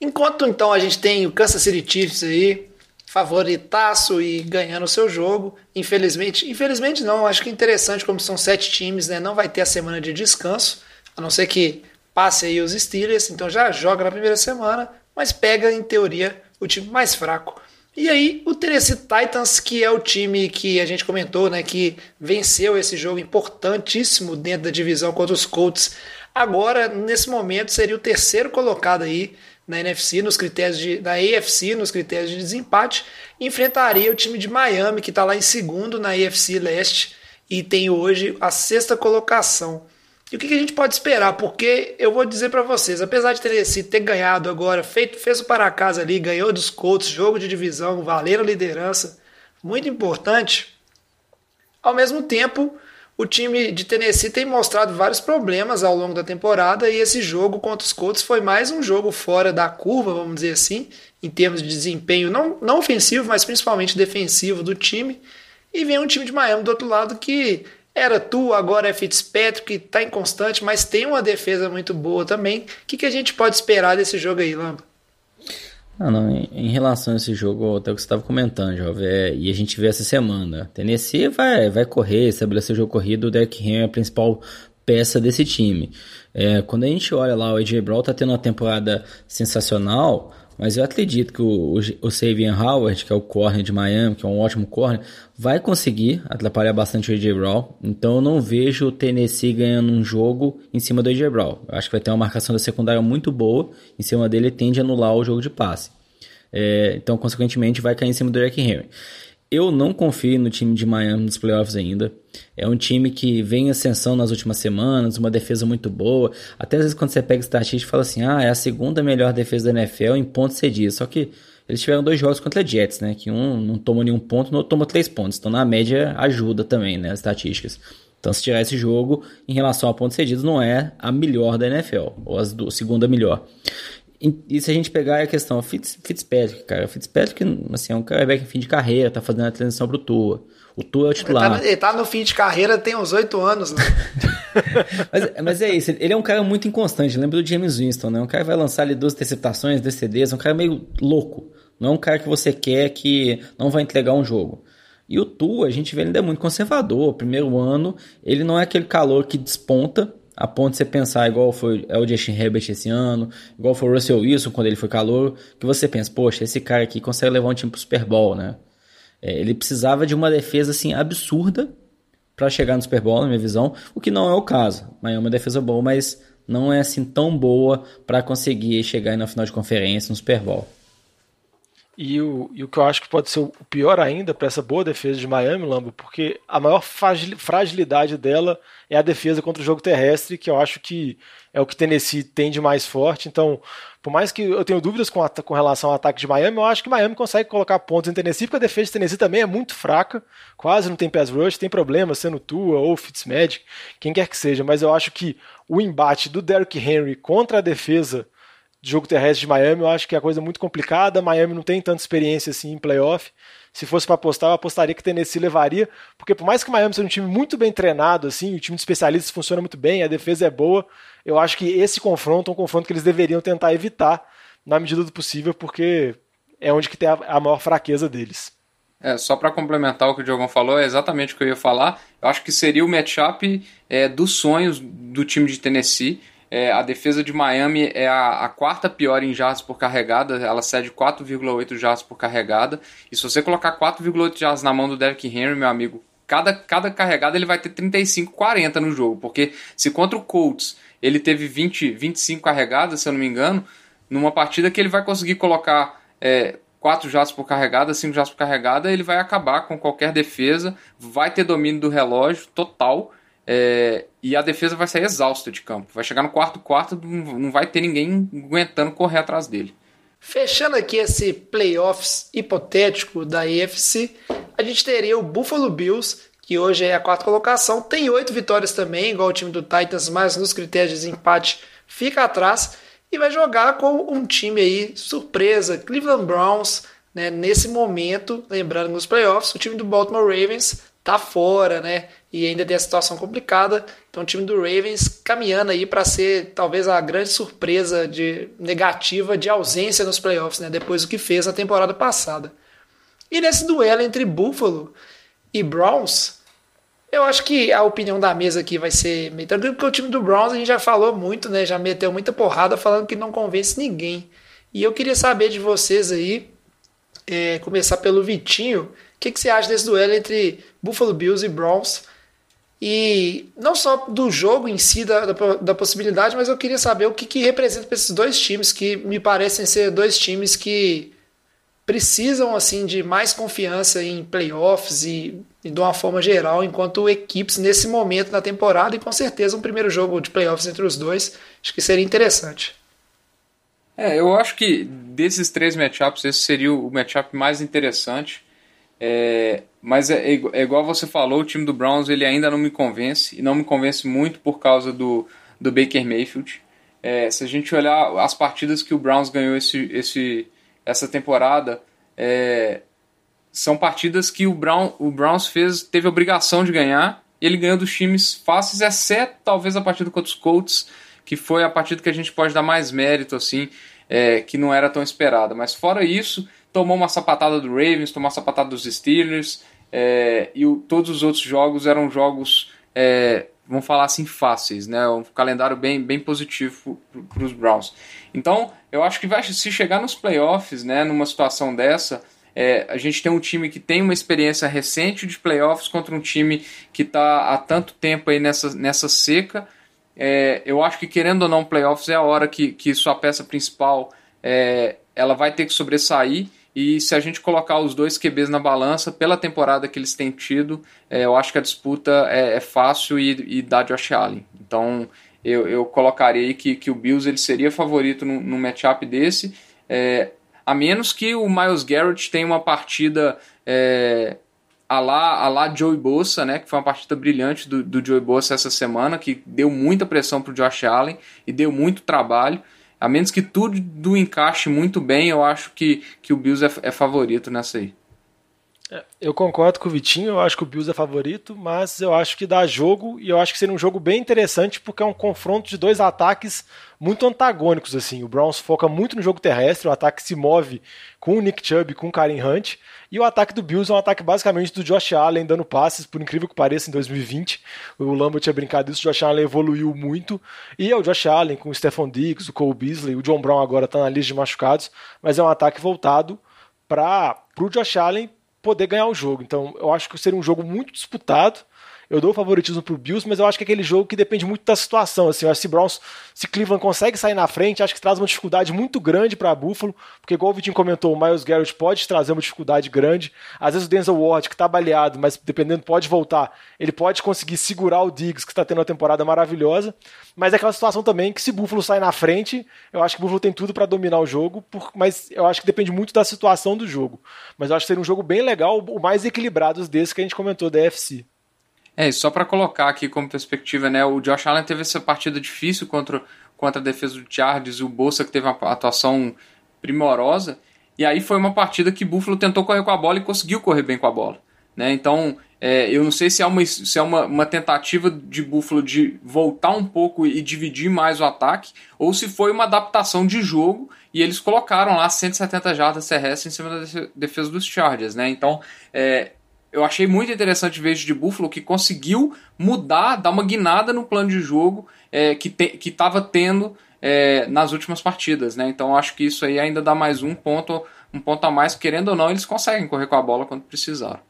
Enquanto então a gente tem o Kansas City Chiefs aí, favoritaço e ganhando o seu jogo. Infelizmente, infelizmente não, acho que é interessante como são sete times, né? Não vai ter a semana de descanso, a não ser que passe aí os Steelers, então já joga na primeira semana, mas pega em teoria o time mais fraco. E aí o Tennessee Titans, que é o time que a gente comentou, né, que venceu esse jogo importantíssimo dentro da divisão contra os Colts, agora nesse momento seria o terceiro colocado aí na NFC, nos critérios de, na AFC, nos critérios de desempate, enfrentaria o time de Miami, que está lá em segundo na AFC Leste e tem hoje a sexta colocação. E o que, que a gente pode esperar? Porque eu vou dizer para vocês, apesar de Tennessee ter ganhado agora, feito, fez o para casa ali, ganhou dos Colts, jogo de divisão, valeram liderança, muito importante. Ao mesmo tempo, o time de Tennessee tem mostrado vários problemas ao longo da temporada e esse jogo contra os Colts foi mais um jogo fora da curva, vamos dizer assim, em termos de desempenho não, não ofensivo, mas principalmente defensivo do time. E vem um time de Miami do outro lado que era tu, agora é Fitzpatrick, está inconstante, mas tem uma defesa muito boa também. O que, que a gente pode esperar desse jogo aí, Lamba? Ah, não, em, em, relação a esse jogo, até o que você estava comentando, Jovem, é, e a gente vê essa semana, Tennessee vai, vai correr, estabelecer o jogo corrido, o Derrick Henry é a principal peça desse time. É, quando a gente olha lá, o AJ Brown tá tendo uma temporada sensacional, mas eu acredito que o, o, o Savian Howard, que é o corner de Miami, que é um ótimo corner, vai conseguir atrapalhar bastante o AJ Brown. Então eu não vejo o Tennessee ganhando um jogo em cima do AJ Brown. Eu acho que vai ter uma marcação da secundária muito boa. Em cima dele tende a anular o jogo de passe. É, então, consequentemente, vai cair em cima do Derrick Henry. Eu não confio no time de Miami nos playoffs ainda. É um time que vem em ascensão nas últimas semanas, uma defesa muito boa. Até às vezes quando você pega estatística fala assim, ah, é a segunda melhor defesa da NFL em pontos cedidos. Só que eles tiveram dois jogos contra Jets, né? Que um não tomou nenhum ponto, no outro tomou três pontos. Então na média ajuda também, né? As estatísticas. Então se tirar esse jogo, em relação a pontos cedidos, não é a melhor da NFL. Ou a segunda melhor. E se a gente pegar a questão Fitz, Fitzpatrick, cara, Fitzpatrick assim, é um quarterback em fim de carreira, tá fazendo a transição pro Tua. O Tua é o titular. Ele tá, ele tá no fim de carreira, tem uns oito anos, né? mas, mas, é isso, ele é um cara muito inconstante, lembra do James Winston, né? Um cara que vai lançar ali duas interceptações, dois CDs, é um cara meio louco. Não é um cara que você quer que não vai entregar um jogo. E o Tua, a gente vê ele ainda é muito conservador. Primeiro ano, ele não é aquele calor que desponta, a ponto de você pensar igual foi é o Justin Herbert esse ano, igual foi o Russell Wilson quando ele foi calor, que você pensa, poxa, esse cara aqui consegue levar um time pro Super Bowl, né? É, ele precisava de uma defesa assim absurda para chegar no Super Bowl, na minha visão, o que não é o caso. Miami é uma defesa boa, mas não é assim tão boa para conseguir chegar na final de conferência no Super Bowl. E o, e o que eu acho que pode ser o pior ainda para essa boa defesa de Miami, Lambo, porque a maior fragilidade dela é a defesa contra o jogo terrestre, que eu acho que é o que Tennessee tem de mais forte. Então, por mais que eu tenha dúvidas com, a, com relação ao ataque de Miami, eu acho que Miami consegue colocar pontos em Tennessee, porque a defesa de Tennessee também é muito fraca, quase não tem pass rush, tem problema sendo Tua ou Fitzmagic, quem quer que seja, mas eu acho que o embate do Derrick Henry contra a defesa de jogo terrestre de Miami, eu acho que é coisa muito complicada. Miami não tem tanta experiência assim em playoff. Se fosse para apostar, eu apostaria que Tennessee levaria, porque por mais que Miami seja um time muito bem treinado, assim, o time de especialistas funciona muito bem, a defesa é boa, eu acho que esse confronto é um confronto que eles deveriam tentar evitar na medida do possível, porque é onde que tem a, a maior fraqueza deles. É, só para complementar o que o Diogão falou, é exatamente o que eu ia falar. Eu acho que seria o matchup é, dos sonhos do time de Tennessee. É, a defesa de Miami é a, a, quarta pior em jardas por carregada, ela cede 4,8 jardas por carregada. E se você colocar 4,8 jardas na mão do Derrick Henry, meu amigo, cada, cada carregada ele vai ter 35, 40 no jogo. Porque se contra o Colts ele teve 20, 25 carregadas, se eu não me engano, numa partida que ele vai conseguir colocar é, 4 jardas por carregada, 5 jardas por carregada, ele vai acabar com qualquer defesa, vai ter domínio do relógio total é, e a defesa vai sair exausta de campo. Vai chegar no quarto quarto, não vai ter ninguém aguentando correr atrás dele. Fechando aqui esse playoffs hipotético da AFC, a gente teria o Buffalo Bills, que hoje é a quarta colocação, tem oito vitórias também, igual o time do Titans, mas nos critérios de empate fica atrás e vai jogar com um time aí surpresa, Cleveland Browns, né, nesse momento, lembrando nos playoffs, o time do Baltimore Ravens tá fora, né? E ainda tem a situação complicada. Então o time do Ravens caminhando aí para ser talvez a grande surpresa de negativa de ausência nos playoffs, né? Depois do que fez na temporada passada. E nesse duelo entre Buffalo e Browns, eu acho que a opinião da mesa aqui vai ser meio tranquilo, porque o time do Browns a gente já falou muito, né? Já meteu muita porrada falando que não convence ninguém. E eu queria saber de vocês aí, é, começar pelo Vitinho, o que, que você acha desse duelo entre Buffalo Bills e Browns? E não só do jogo em si, da, da, da possibilidade, mas eu queria saber o que, que representa para esses dois times, que me parecem ser dois times que precisam assim de mais confiança em playoffs e, e de uma forma geral, enquanto equipes nesse momento na temporada, e com certeza um primeiro jogo de playoffs entre os dois, acho que seria interessante. É, eu acho que desses três matchups, esse seria o matchup mais interessante. É, mas é, é, igual você falou, o time do Browns ele ainda não me convence, e não me convence muito por causa do, do Baker Mayfield. É, se a gente olhar as partidas que o Browns ganhou esse, esse, essa temporada, é, são partidas que o, Brown, o Browns fez, teve obrigação de ganhar, e ele ganhou dos times fáceis, exceto talvez a partida contra os Colts, que foi a partida que a gente pode dar mais mérito, assim, é, que não era tão esperada. Mas fora isso, tomou uma sapatada do Ravens, tomou uma sapatada dos Steelers, é, e o, todos os outros jogos eram jogos, é, vamos falar assim, fáceis, né? Um calendário bem, bem positivo para os Browns. Então, eu acho que vai se chegar nos playoffs, né, numa situação dessa, é, a gente tem um time que tem uma experiência recente de playoffs contra um time que está há tanto tempo aí nessa, nessa seca. É, eu acho que querendo ou não, playoffs é a hora que, que sua peça principal é, ela vai ter que sobressair e se a gente colocar os dois QBs na balança, pela temporada que eles têm tido, é, eu acho que a disputa é, é fácil e, e dá Josh Allen. Então eu, eu colocaria aí que, que o Bills ele seria favorito no matchup desse, é, a menos que o Miles Garrett tenha uma partida é, a lá, a lá Joey Bosa, né, que foi uma partida brilhante do, do Joey Bosa essa semana, que deu muita pressão para o Josh Allen e deu muito trabalho. A menos que tudo encaixe muito bem, eu acho que, que o Bills é, é favorito nessa aí. É, eu concordo com o Vitinho, eu acho que o Bills é favorito, mas eu acho que dá jogo e eu acho que seria um jogo bem interessante porque é um confronto de dois ataques muito antagônicos assim. O Browns foca muito no jogo terrestre, o ataque se move com o Nick Chubb, com o Karen Hunt, e o ataque do Bills é um ataque basicamente do Josh Allen dando passes, por incrível que pareça, em 2020. O Lambo tinha brincado isso, o Josh Allen evoluiu muito, e é o Josh Allen com o Stephon Diggs, o Cole Beasley, o John Brown agora está na lista de machucados, mas é um ataque voltado para o Josh Allen poder ganhar o jogo. Então, eu acho que seria um jogo muito disputado. Eu dou favoritismo pro Bills, mas eu acho que é aquele jogo que depende muito da situação. Assim, se Browns, se Cleveland consegue sair na frente, acho que traz uma dificuldade muito grande para Buffalo, porque igual o Vitinho comentou, o Miles Garrett pode trazer uma dificuldade grande. Às vezes o Denzel Ward, que tá baleado, mas dependendo pode voltar, ele pode conseguir segurar o Diggs, que está tendo uma temporada maravilhosa. Mas é aquela situação também que se Buffalo sai na frente, eu acho que o Buffalo tem tudo para dominar o jogo, mas eu acho que depende muito da situação do jogo. Mas eu acho que seria um jogo bem legal, o mais equilibrado desses que a gente comentou da FC. É, só para colocar aqui como perspectiva, né, o Josh Allen teve essa partida difícil contra, contra a defesa do Chargers, o Bolsa que teve uma atuação primorosa, e aí foi uma partida que Buffalo tentou correr com a bola e conseguiu correr bem com a bola. Né? Então, é, eu não sei se é, uma, se é uma, uma tentativa de Buffalo de voltar um pouco e dividir mais o ataque, ou se foi uma adaptação de jogo e eles colocaram lá 170 jardas terrestres em cima da defesa dos Chargers. Né? Então, é, eu achei muito interessante ver de Buffalo que conseguiu mudar, dar uma guinada no plano de jogo é, que estava te, tendo é, nas últimas partidas. Né? Então, acho que isso aí ainda dá mais um ponto, um ponto a mais, querendo ou não, eles conseguem correr com a bola quando precisaram.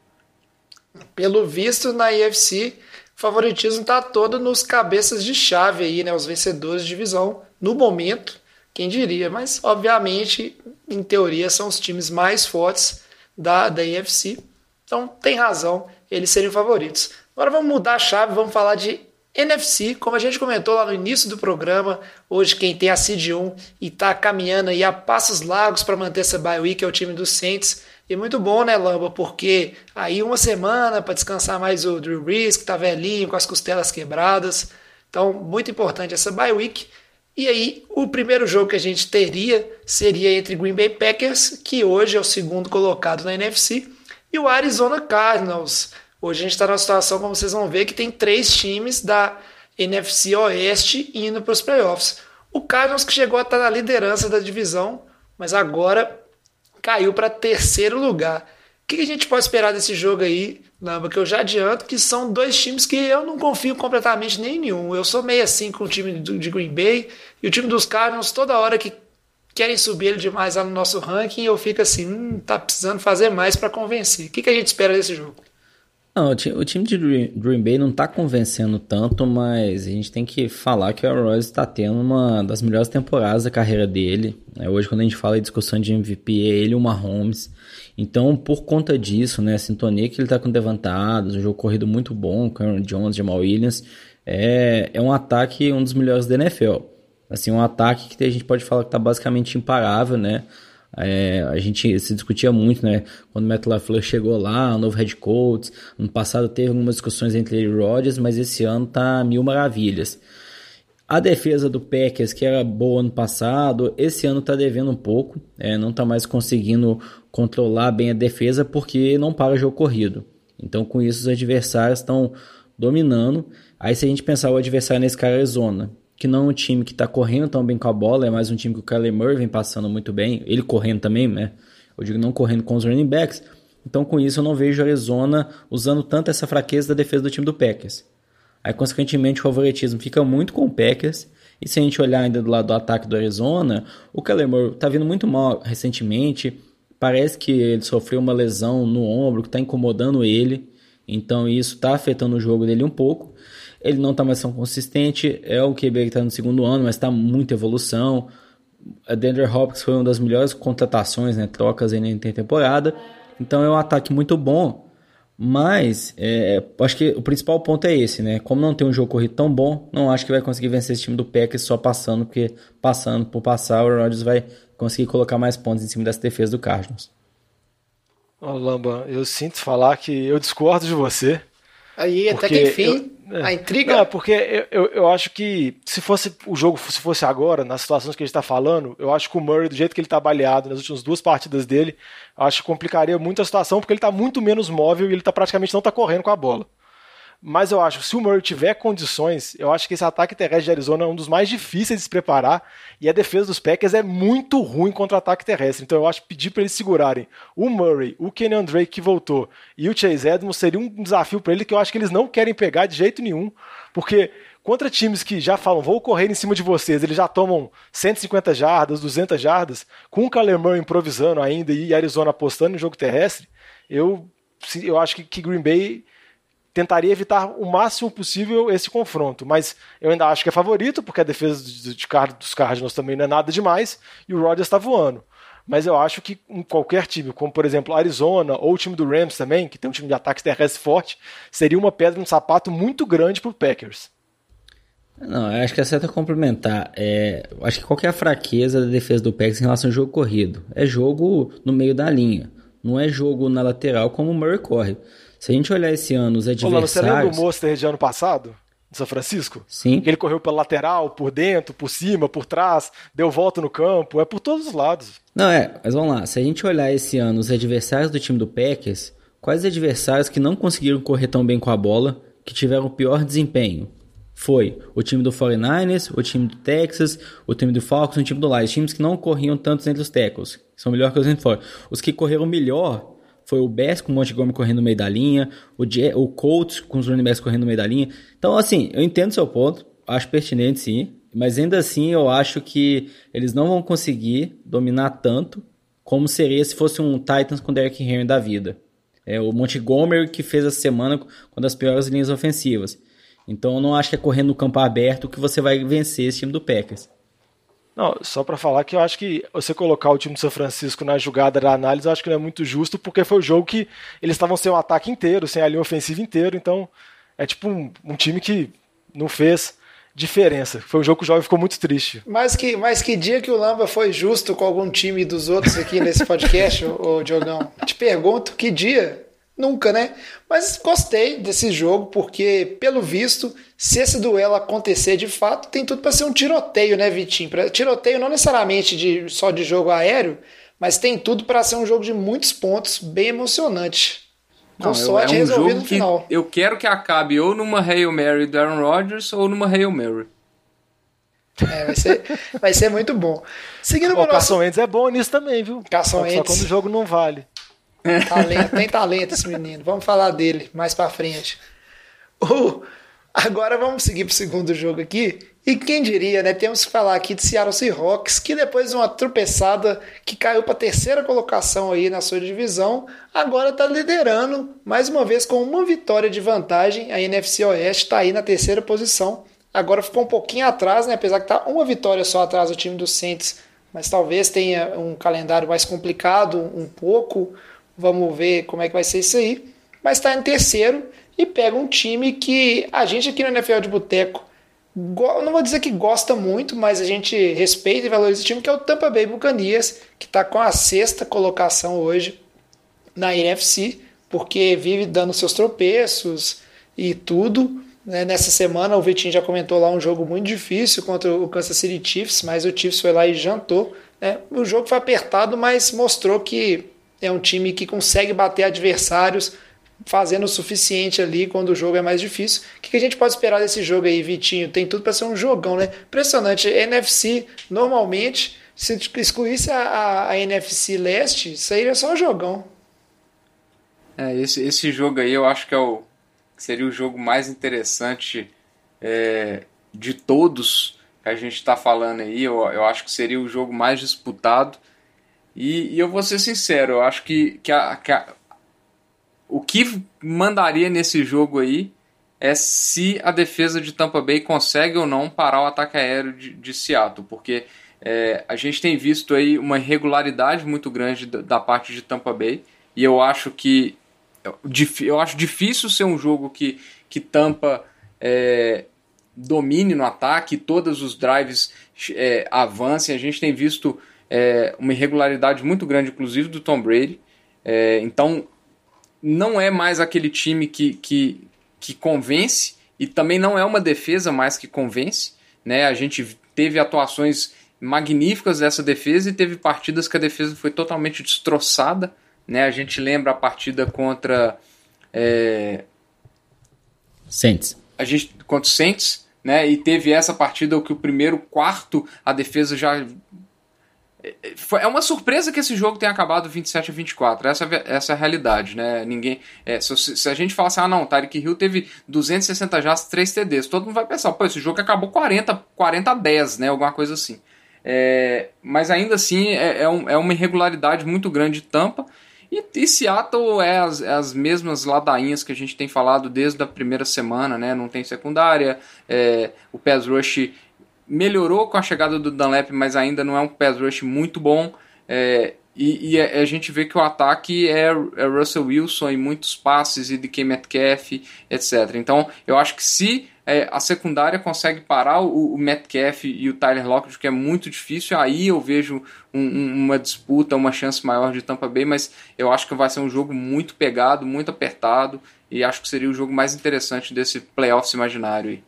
Pelo visto, na IFC, o favoritismo está todo nos cabeças de chave aí, né? Os vencedores de divisão, no momento, quem diria. Mas, obviamente, em teoria, são os times mais fortes da, da IFC. Então, tem razão eles serem favoritos. Agora vamos mudar a chave, vamos falar de NFC, como a gente comentou lá no início do programa, hoje quem tem a Seed 1 e está caminhando aí a passos largos para manter essa bye week é o time dos Saints. E muito bom, né, Lamba? Porque aí uma semana para descansar mais o Drew Brees, que tá velhinho, com as costelas quebradas. Então, muito importante essa bye week. E aí, o primeiro jogo que a gente teria seria entre Green Bay Packers, que hoje é o segundo colocado na NFC, e o Arizona Cardinals. Hoje a gente está numa situação, como vocês vão ver, que tem três times da NFC Oeste indo para os playoffs. O Cardinals que chegou a estar na liderança da divisão, mas agora caiu para terceiro lugar. O que a gente pode esperar desse jogo aí, Lamba? Que eu já adianto que são dois times que eu não confio completamente nem em nenhum. Eu sou meio assim com o time de Green Bay e o time dos Cardinals, toda hora que querem subir ele demais lá no nosso ranking, eu fico assim, hum, tá precisando fazer mais para convencer. O que a gente espera desse jogo? Não, o time de Green Bay não tá convencendo tanto, mas a gente tem que falar que o Aaron está tendo uma das melhores temporadas da carreira dele. Né? Hoje, quando a gente fala em discussão de MVP, é ele e o Mahomes. Então, por conta disso, né, a sintonia que ele está com levantados, um jogo corrido muito bom com Aaron Jones, Jamal Williams, é, é um ataque, um dos melhores da NFL. Assim, um ataque que a gente pode falar que está basicamente imparável, né? É, a gente se discutia muito, né? Quando o Matt LaFleur chegou lá, o novo head coach. No passado teve algumas discussões entre ele e o Rodgers, mas esse ano tá mil maravilhas. A defesa do Packers, que era boa ano passado, esse ano tá devendo um pouco. É, não tá mais conseguindo controlar bem a defesa porque não para jogo corrido. Então, com isso, os adversários estão dominando. Aí, se a gente pensar o adversário nesse cara Arizona, que não é um time que está correndo tão bem com a bola, é mais um time que o Kyler Murray vem passando muito bem, ele correndo também, né? Eu digo não correndo com os running backs. Então, com isso, eu não vejo a Arizona usando tanto essa fraqueza da defesa do time do Packers. Aí, consequentemente, o favoritismo fica muito com o Packers. E se a gente olhar ainda do lado do ataque do Arizona, o Kyler está vindo muito mal recentemente. Parece que ele sofreu uma lesão no ombro que está incomodando ele. Então, isso está afetando o jogo dele um pouco. Ele não está mais tão consistente, é o QB que está no segundo ano, mas está muita evolução. A Denver Hopkins foi uma das melhores contratações, né, trocas aí na temporada. Então é um ataque muito bom, mas é, acho que o principal ponto é esse, né? Como não tem um jogo corrido tão bom, não acho que vai conseguir vencer esse time do Packers só passando, porque passando por passar, o Rodgers vai conseguir colocar mais pontos em cima dessa defesa do Cardinals. Oh, Lamba, eu sinto falar que eu discordo de você. Aí, até que enfim, eu, é. a intriga. Não, porque eu, eu, eu, acho que se fosse o jogo, se fosse agora, nas situações que a gente está falando, eu acho que o Murray, do jeito que ele está baleado nas últimas duas partidas dele, acho que complicaria muito a situação, porque ele está muito menos móvel e ele tá, praticamente não está correndo com a bola. Mas eu acho que se o Murray tiver condições, eu acho que esse ataque terrestre de Arizona é um dos mais difíceis de se preparar e a defesa dos Packers é muito ruim contra ataque terrestre. Então eu acho que pedir para eles segurarem o Murray, o Kenyon Drake que voltou e o Chase Edmonds seria um desafio para ele que eu acho que eles não querem pegar de jeito nenhum, porque contra times que já falam, vou correr em cima de vocês, eles já tomam 150 jardas, 200 jardas, com o Murray improvisando ainda e Arizona apostando no jogo terrestre, eu, eu acho que, que Green Bay tentaria evitar o máximo possível esse confronto. Mas eu ainda acho que é favorito, porque a defesa de, de, dos Cardinals também não é nada demais, e o Rodgers está voando. Mas eu acho que em qualquer time, como por exemplo Arizona ou o time do Rams também, que tem um time de ataque terrestre forte, seria uma pedra no sapato muito grande para o Packers. Não, acho que é certo complementar. É, acho que qual que é a fraqueza da defesa do Packers em relação ao jogo corrido? É jogo no meio da linha. Não é jogo na lateral como o Murray corre. Se a gente olhar esse ano os adversários... Ô, você lembra o Monster de ano passado? De São Francisco? Sim. Ele correu pela lateral, por dentro, por cima, por trás, deu volta no campo, é por todos os lados. Não, é, mas vamos lá. Se a gente olhar esse ano os adversários do time do Packers, quais adversários que não conseguiram correr tão bem com a bola, que tiveram o pior desempenho? Foi o time do 49ers, o time do Texas, o time do Falcons, o time do Lions. Times que não corriam tanto entre os tackles, que são melhor que os entre fora. Os que correram melhor foi o Bears com o Montgomery correndo no meio da linha, o, Je o Colts com os running backs correndo no meio da linha. Então, assim, eu entendo seu ponto, acho pertinente sim, mas ainda assim eu acho que eles não vão conseguir dominar tanto como seria se fosse um Titans com Derrick Henry da vida. É o Montgomery que fez essa semana com das piores linhas ofensivas. Então eu não acho que é correndo no campo aberto que você vai vencer esse time do Packers. Não, só para falar que eu acho que você colocar o time do São Francisco na jogada da análise, eu acho que não é muito justo, porque foi o jogo que eles estavam sem o ataque inteiro, sem a linha ofensiva inteira, então é tipo um, um time que não fez diferença. Foi um jogo que o jovem ficou muito triste. Mas que, mas que dia que o Lamba foi justo com algum time dos outros aqui nesse podcast, ô Diogão? Te pergunto, que dia? Nunca, né? Mas gostei desse jogo porque, pelo visto, se esse duelo acontecer de fato, tem tudo para ser um tiroteio, né, Vitinho? Pra, tiroteio não necessariamente de, só de jogo aéreo, mas tem tudo para ser um jogo de muitos pontos, bem emocionante. Com não, sorte é um resolvido jogo no final. eu quero que acabe ou numa Hail Mary do Aaron Rodgers ou numa Hail Mary. É, vai ser, vai ser muito bom. Seguindo o nosso... Carson Wentz é bom nisso também, viu? Carson Wentz. Só quando o jogo não vale. Talento, tem talento esse menino. Vamos falar dele mais para frente. Uh, agora vamos seguir para o segundo jogo aqui. E quem diria, né? Temos que falar aqui de Seattle Seahawks, que depois de uma tropeçada que caiu para a terceira colocação aí na sua divisão, agora está liderando mais uma vez com uma vitória de vantagem. A NFC Oeste está aí na terceira posição. Agora ficou um pouquinho atrás, né? Apesar que tá uma vitória só atrás do time do Saints, mas talvez tenha um calendário mais complicado um pouco. Vamos ver como é que vai ser isso aí. Mas está em terceiro e pega um time que a gente aqui no NFL de Boteco, não vou dizer que gosta muito, mas a gente respeita e valoriza o time, que é o Tampa Bay Buccaneers, que está com a sexta colocação hoje na NFC, porque vive dando seus tropeços e tudo. Né? Nessa semana o Vitinho já comentou lá um jogo muito difícil contra o Kansas City Chiefs, mas o Chiefs foi lá e jantou. Né? O jogo foi apertado, mas mostrou que é um time que consegue bater adversários fazendo o suficiente ali quando o jogo é mais difícil. O que a gente pode esperar desse jogo aí, Vitinho? Tem tudo para ser um jogão, né? Impressionante. NFC, normalmente, se excluísse a, a, a NFC Leste, é só um jogão. É, esse, esse jogo aí eu acho que é o, seria o jogo mais interessante é, de todos que a gente está falando aí. Eu, eu acho que seria o jogo mais disputado. E, e eu vou ser sincero, eu acho que, que, a, que a, o que mandaria nesse jogo aí é se a defesa de Tampa Bay consegue ou não parar o ataque aéreo de, de Seattle, porque é, a gente tem visto aí uma irregularidade muito grande da, da, parte de Tampa Bay e eu acho que eu acho difícil ser um jogo que, que Tampa é, domine no ataque, todos os drives é, avancem. A gente tem visto é, uma irregularidade muito grande, inclusive do Tom Brady. É, então, não é mais aquele time que, que, que convence e também não é uma defesa mais que convence. Né? A gente teve atuações magníficas dessa defesa e teve partidas que a defesa foi totalmente destroçada. Né? A gente lembra a partida contra. É... Saints. A gente, contra o Saints, né? E teve essa partida que o primeiro quarto a defesa já é uma surpresa que esse jogo tenha acabado 27 a 24. Essa, é essa é a realidade, né? Ninguém. É, se, se, a gente falar assim, ah, não, Tyreek Hill teve 260 jardas, 3 TDs, todo mundo vai pensar, pô, esse jogo acabou 40, 40 a 10, né? Alguma coisa assim. É, mas ainda assim é, é, um, é, uma irregularidade muito grande de tampa. E, e Seattle é as, é as mesmas ladainhas que a gente tem falado desde a primeira semana, né? Não tem secundária, é, o pass rush melhorou com a chegada do Dunlap, mas ainda não é um pass rush muito bom. É, e, e a, a, gente vê que o ataque é, é Russell Wilson e muitos passes e DK Metcalf, etc. Então, eu acho que se é, a secundária consegue parar o, o, Metcalf e o Tyler Lockett, que é muito difícil, aí eu vejo um, um, uma disputa, uma chance maior de Tampa Bay, mas eu acho que vai ser um jogo muito pegado, muito apertado, e acho que seria o jogo mais interessante desse playoffs imaginário aí.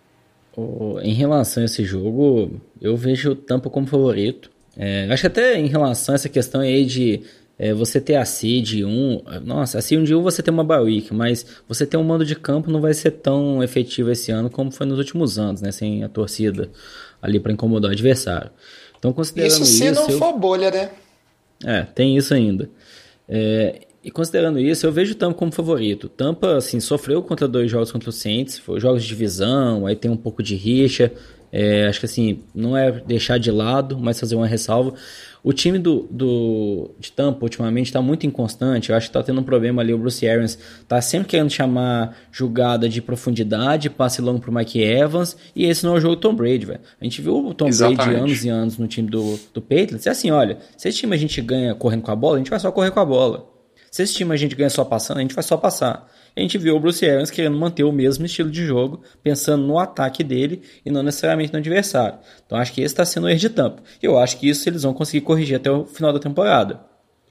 Em relação a esse jogo, eu vejo o Tampa como favorito. É, acho que até em relação a essa questão aí de é, você ter a seed 1, nossa, a seed 1 você tem uma bye mas você ter um mando de campo não vai ser tão efetivo esse ano como foi nos últimos anos, né, sem a torcida ali para incomodar o adversário. Então, considerando isso, se isso, não eu... for bolha, né? É, tem isso ainda. É, e considerando isso, eu vejo o Tampa como favorito. Tampa, assim, sofreu contra dois jogos contra o Saints, foi jogos de divisão, aí tem um pouco de rixa. É, acho que assim, não é deixar de lado, mas fazer uma ressalva. O time do, do, de Tampa ultimamente está muito inconstante. Eu acho que está tendo um problema ali. O Bruce Arians está sempre querendo chamar jogada de profundidade, passe longo para o Mike Evans. E esse não é o jogo do Tom Brady, velho. A gente viu o Tom Exatamente. Brady anos e anos no time do, do Patriots. É assim: olha, se esse time a gente ganha correndo com a bola, a gente vai só correr com a bola. Se esse time a gente ganha só passando, a gente vai só passar a gente viu o Bruce Arians querendo manter o mesmo estilo de jogo, pensando no ataque dele e não necessariamente no adversário. Então acho que esse está sendo o erro de tampa. Eu acho que isso eles vão conseguir corrigir até o final da temporada.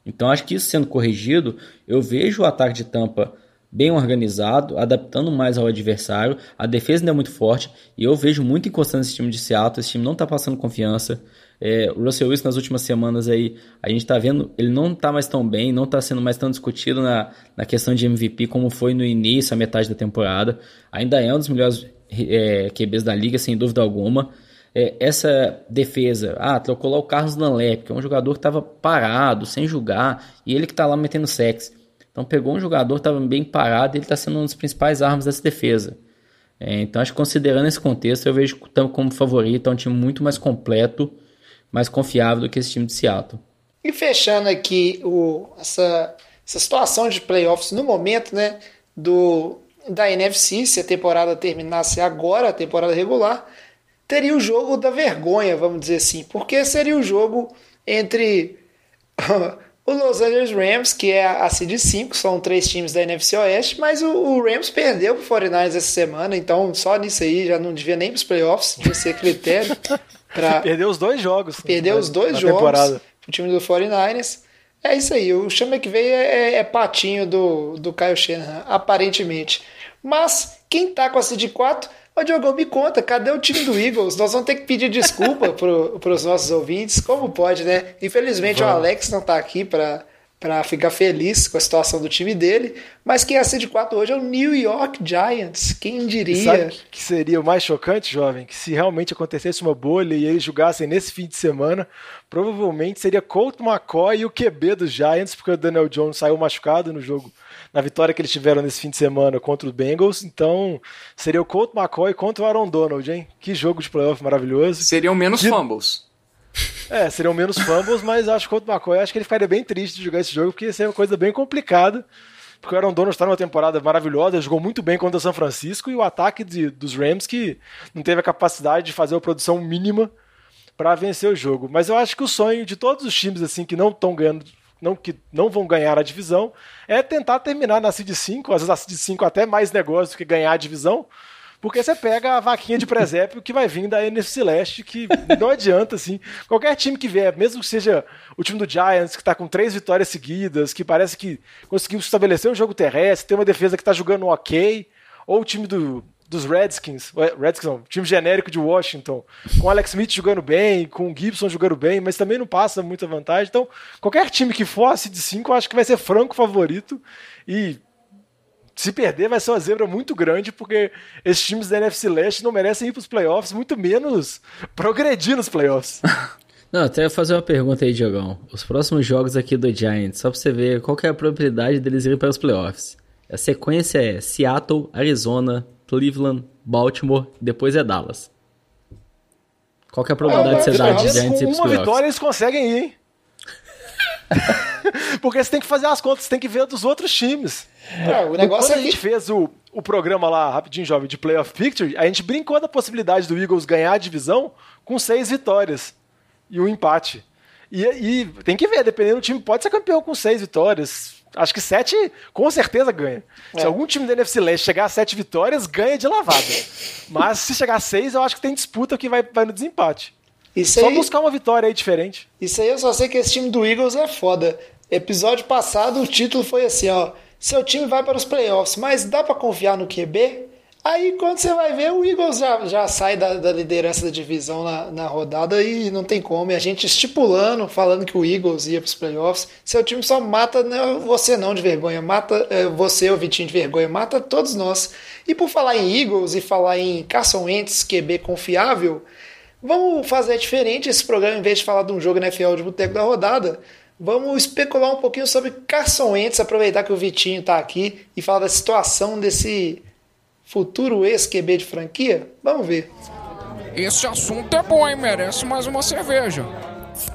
Então acho que isso sendo corrigido, eu vejo o ataque de tampa bem organizado, adaptando mais ao adversário. A defesa ainda é muito forte e eu vejo muito inconstante esse time de Seattle. Esse time não está passando confiança. É, o Russell Wilson nas últimas semanas aí, a gente está vendo, ele não está mais tão bem, não está sendo mais tão discutido na, na questão de MVP como foi no início, a metade da temporada. Ainda é um dos melhores é, QBs da liga, sem dúvida alguma. É, essa defesa, ah, trocou lá o Carlos Dunlap, que é um jogador que estava parado, sem jogar, e ele que está lá metendo sexo. Então pegou um jogador estava bem parado ele está sendo uma das principais armas dessa defesa. É, então acho que considerando esse contexto, eu vejo como favorito, é um time muito mais completo mais confiável do que esse time de Seattle. E fechando aqui o, essa, essa situação de playoffs no momento, né, do, da NFC, se a temporada terminasse agora, a temporada regular, teria o jogo da vergonha, vamos dizer assim, porque seria o jogo entre o Los Angeles Rams, que é a seed 5, são três times da NFC Oeste, mas o, o Rams perdeu pro 49ers essa semana, então só nisso aí já não devia nem para os playoffs, devia ser critério. Pra... Perdeu os dois jogos. Perdeu os dois jogos temporada. pro time do 49ers. É isso aí, o chama que veio é, é, é, patinho do, do Kyle Shanahan, aparentemente. Mas quem tá com a seed 4 Ô Diogo, me conta, cadê o time do Eagles? Nós vamos ter que pedir desculpa para os nossos ouvintes. Como pode, né? Infelizmente Vamos. o Alex não está aqui para para ficar feliz com a situação do time dele. Mas quem é a de 4 hoje é o New York Giants. Quem diria? Sabe que seria o mais chocante, jovem? Que se realmente acontecesse uma bolha e eles jogassem nesse fim de semana, provavelmente seria Colt McCoy e o QB dos Giants, porque o Daniel Jones saiu machucado no jogo, na vitória que eles tiveram nesse fim de semana contra os Bengals. Então, seria o Colt McCoy contra o Aaron Donald, hein? Que jogo de playoff maravilhoso. Seriam menos de... fumbles. É, seriam menos fumbles, mas acho que o McCoy, acho que ele ficaria bem triste de jogar esse jogo, porque ia ser uma coisa bem complicada. Porque o Aaron Donald está numa temporada maravilhosa, jogou muito bem contra o São Francisco e o ataque de, dos Rams que não teve a capacidade de fazer a produção mínima para vencer o jogo. Mas eu acho que o sonho de todos os times assim que não estão ganhando, não que não vão ganhar a divisão, é tentar terminar na seed 5, às vezes a seed 5 até mais negócio do que ganhar a divisão, porque você pega a vaquinha de presépio que vai vir da NFC Leste, que não adianta, assim. Qualquer time que vier, mesmo que seja o time do Giants, que está com três vitórias seguidas, que parece que conseguiu estabelecer o jogo terrestre, tem uma defesa que está jogando ok, ou o time do, dos Redskins, Redskins não, time genérico de Washington, com Alex Smith jogando bem, com Gibson jogando bem, mas também não passa muita vantagem. Então, qualquer time que fosse de 5, eu acho que vai ser franco favorito. E se perder, vai ser uma zebra muito grande, porque esses times da NFC Leste não merecem ir para os playoffs, muito menos progredir nos playoffs. Não, até ia fazer uma pergunta aí, Diogão. Os próximos jogos aqui do Giants, só para você ver qual é a probabilidade deles irem para os playoffs. A sequência é Seattle, Arizona, Cleveland, Baltimore, depois é Dallas. Qual é a probabilidade é, de você dar de Giants os playoffs? Com uma vitória eles conseguem ir, hein? Porque você tem que fazer as contas, você tem que ver dos outros times. É, o negócio Quando é a gente que... fez o, o programa lá, rapidinho, jovem, de Playoff Picture, a gente brincou da possibilidade do Eagles ganhar a divisão com seis vitórias e um empate. E, e tem que ver, dependendo do time, pode ser campeão com seis vitórias. Acho que sete, com certeza ganha. É. Se algum time da NFC Leste chegar a sete vitórias, ganha de lavada. Mas se chegar a seis, eu acho que tem disputa que vai, vai no desempate. Isso Só aí, buscar uma vitória aí diferente. isso aí eu só sei que esse time do Eagles é foda. Episódio passado o título foi assim, ó. Seu time vai para os playoffs, mas dá pra confiar no QB? Aí quando você vai ver, o Eagles já, já sai da, da liderança da divisão na, na rodada e não tem como. E a gente estipulando, falando que o Eagles ia para os playoffs. Seu time só mata né, você não de vergonha, mata é, você, o Vitinho, de vergonha, mata todos nós. E por falar em Eagles e falar em Carson Wentz, QB confiável, vamos fazer diferente esse programa, em vez de falar de um jogo NFL de boteco da rodada. Vamos especular um pouquinho sobre Carson Wentz, aproveitar que o Vitinho está aqui e falar da situação desse futuro ex-QB de franquia? Vamos ver. Esse assunto é bom, hein? Merece mais uma cerveja.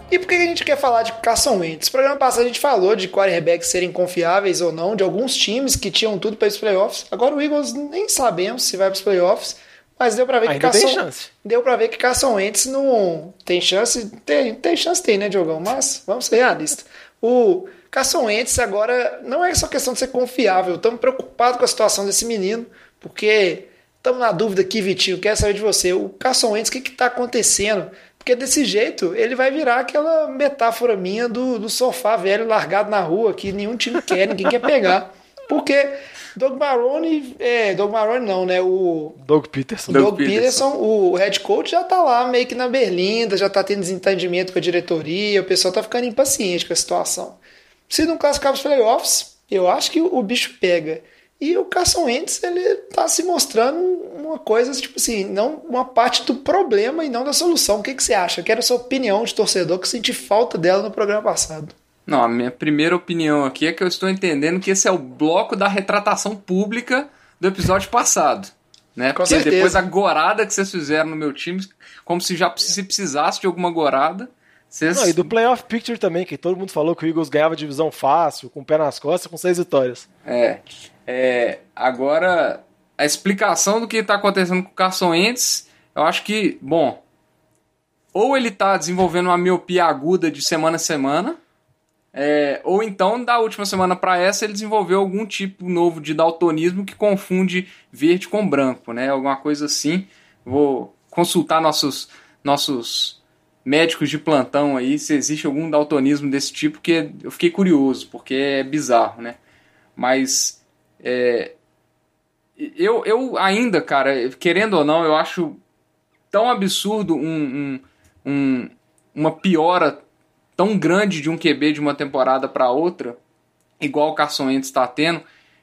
E por que a gente quer falar de Carson Wentz? No programa passado a gente falou de quarterbacks serem confiáveis ou não, de alguns times que tinham tudo para os playoffs. Agora o Eagles nem sabemos se vai para os playoffs, mas deu para ver que Ainda Carson tem chance. deu para ver que Carson Wentz não tem chance, tem, tem chance tem, né, Diogão? Mas vamos ser realistas. O Carson Wentz agora não é só questão de ser confiável, estamos preocupados com a situação desse menino, porque estamos na dúvida aqui, Vitinho, quero saber de você. O Carson Wentz, o que está acontecendo? Porque desse jeito ele vai virar aquela metáfora minha do, do sofá velho largado na rua que nenhum time quer, ninguém quer pegar. Porque Doug Marrone, é, Doug Marrone não, né? O Doug Peterson. Doug, Doug Peterson, o head coach já tá lá meio que na berlinda, já tá tendo desentendimento com a diretoria, o pessoal tá ficando impaciente com a situação. Se não classificar os playoffs, eu acho que o bicho pega. E o Carson Wentz, ele tá se mostrando uma coisa, tipo assim, não uma parte do problema e não da solução. O que, que você acha? Eu quero a sua opinião de torcedor, que eu senti falta dela no programa passado. Não, a minha primeira opinião aqui é que eu estou entendendo que esse é o bloco da retratação pública do episódio passado. Né? Com Porque certeza. depois da gorada que vocês fizeram no meu time, como se já se precisasse de alguma gorada, vocês. Não, e do Playoff Picture também, que todo mundo falou que o Eagles ganhava divisão fácil, com o pé nas costas, com seis vitórias. É, é, agora, a explicação do que está acontecendo com o Carson Wentz, eu acho que, bom, ou ele está desenvolvendo uma miopia aguda de semana a semana, é, ou então, da última semana para essa, ele desenvolveu algum tipo novo de daltonismo que confunde verde com branco, né? Alguma coisa assim. Vou consultar nossos, nossos médicos de plantão aí se existe algum daltonismo desse tipo, que eu fiquei curioso, porque é bizarro, né? Mas é, eu, eu ainda, cara, querendo ou não, eu acho tão absurdo um, um, um- uma piora tão grande de um QB de uma temporada para outra, igual o Carson Wentz está tendo,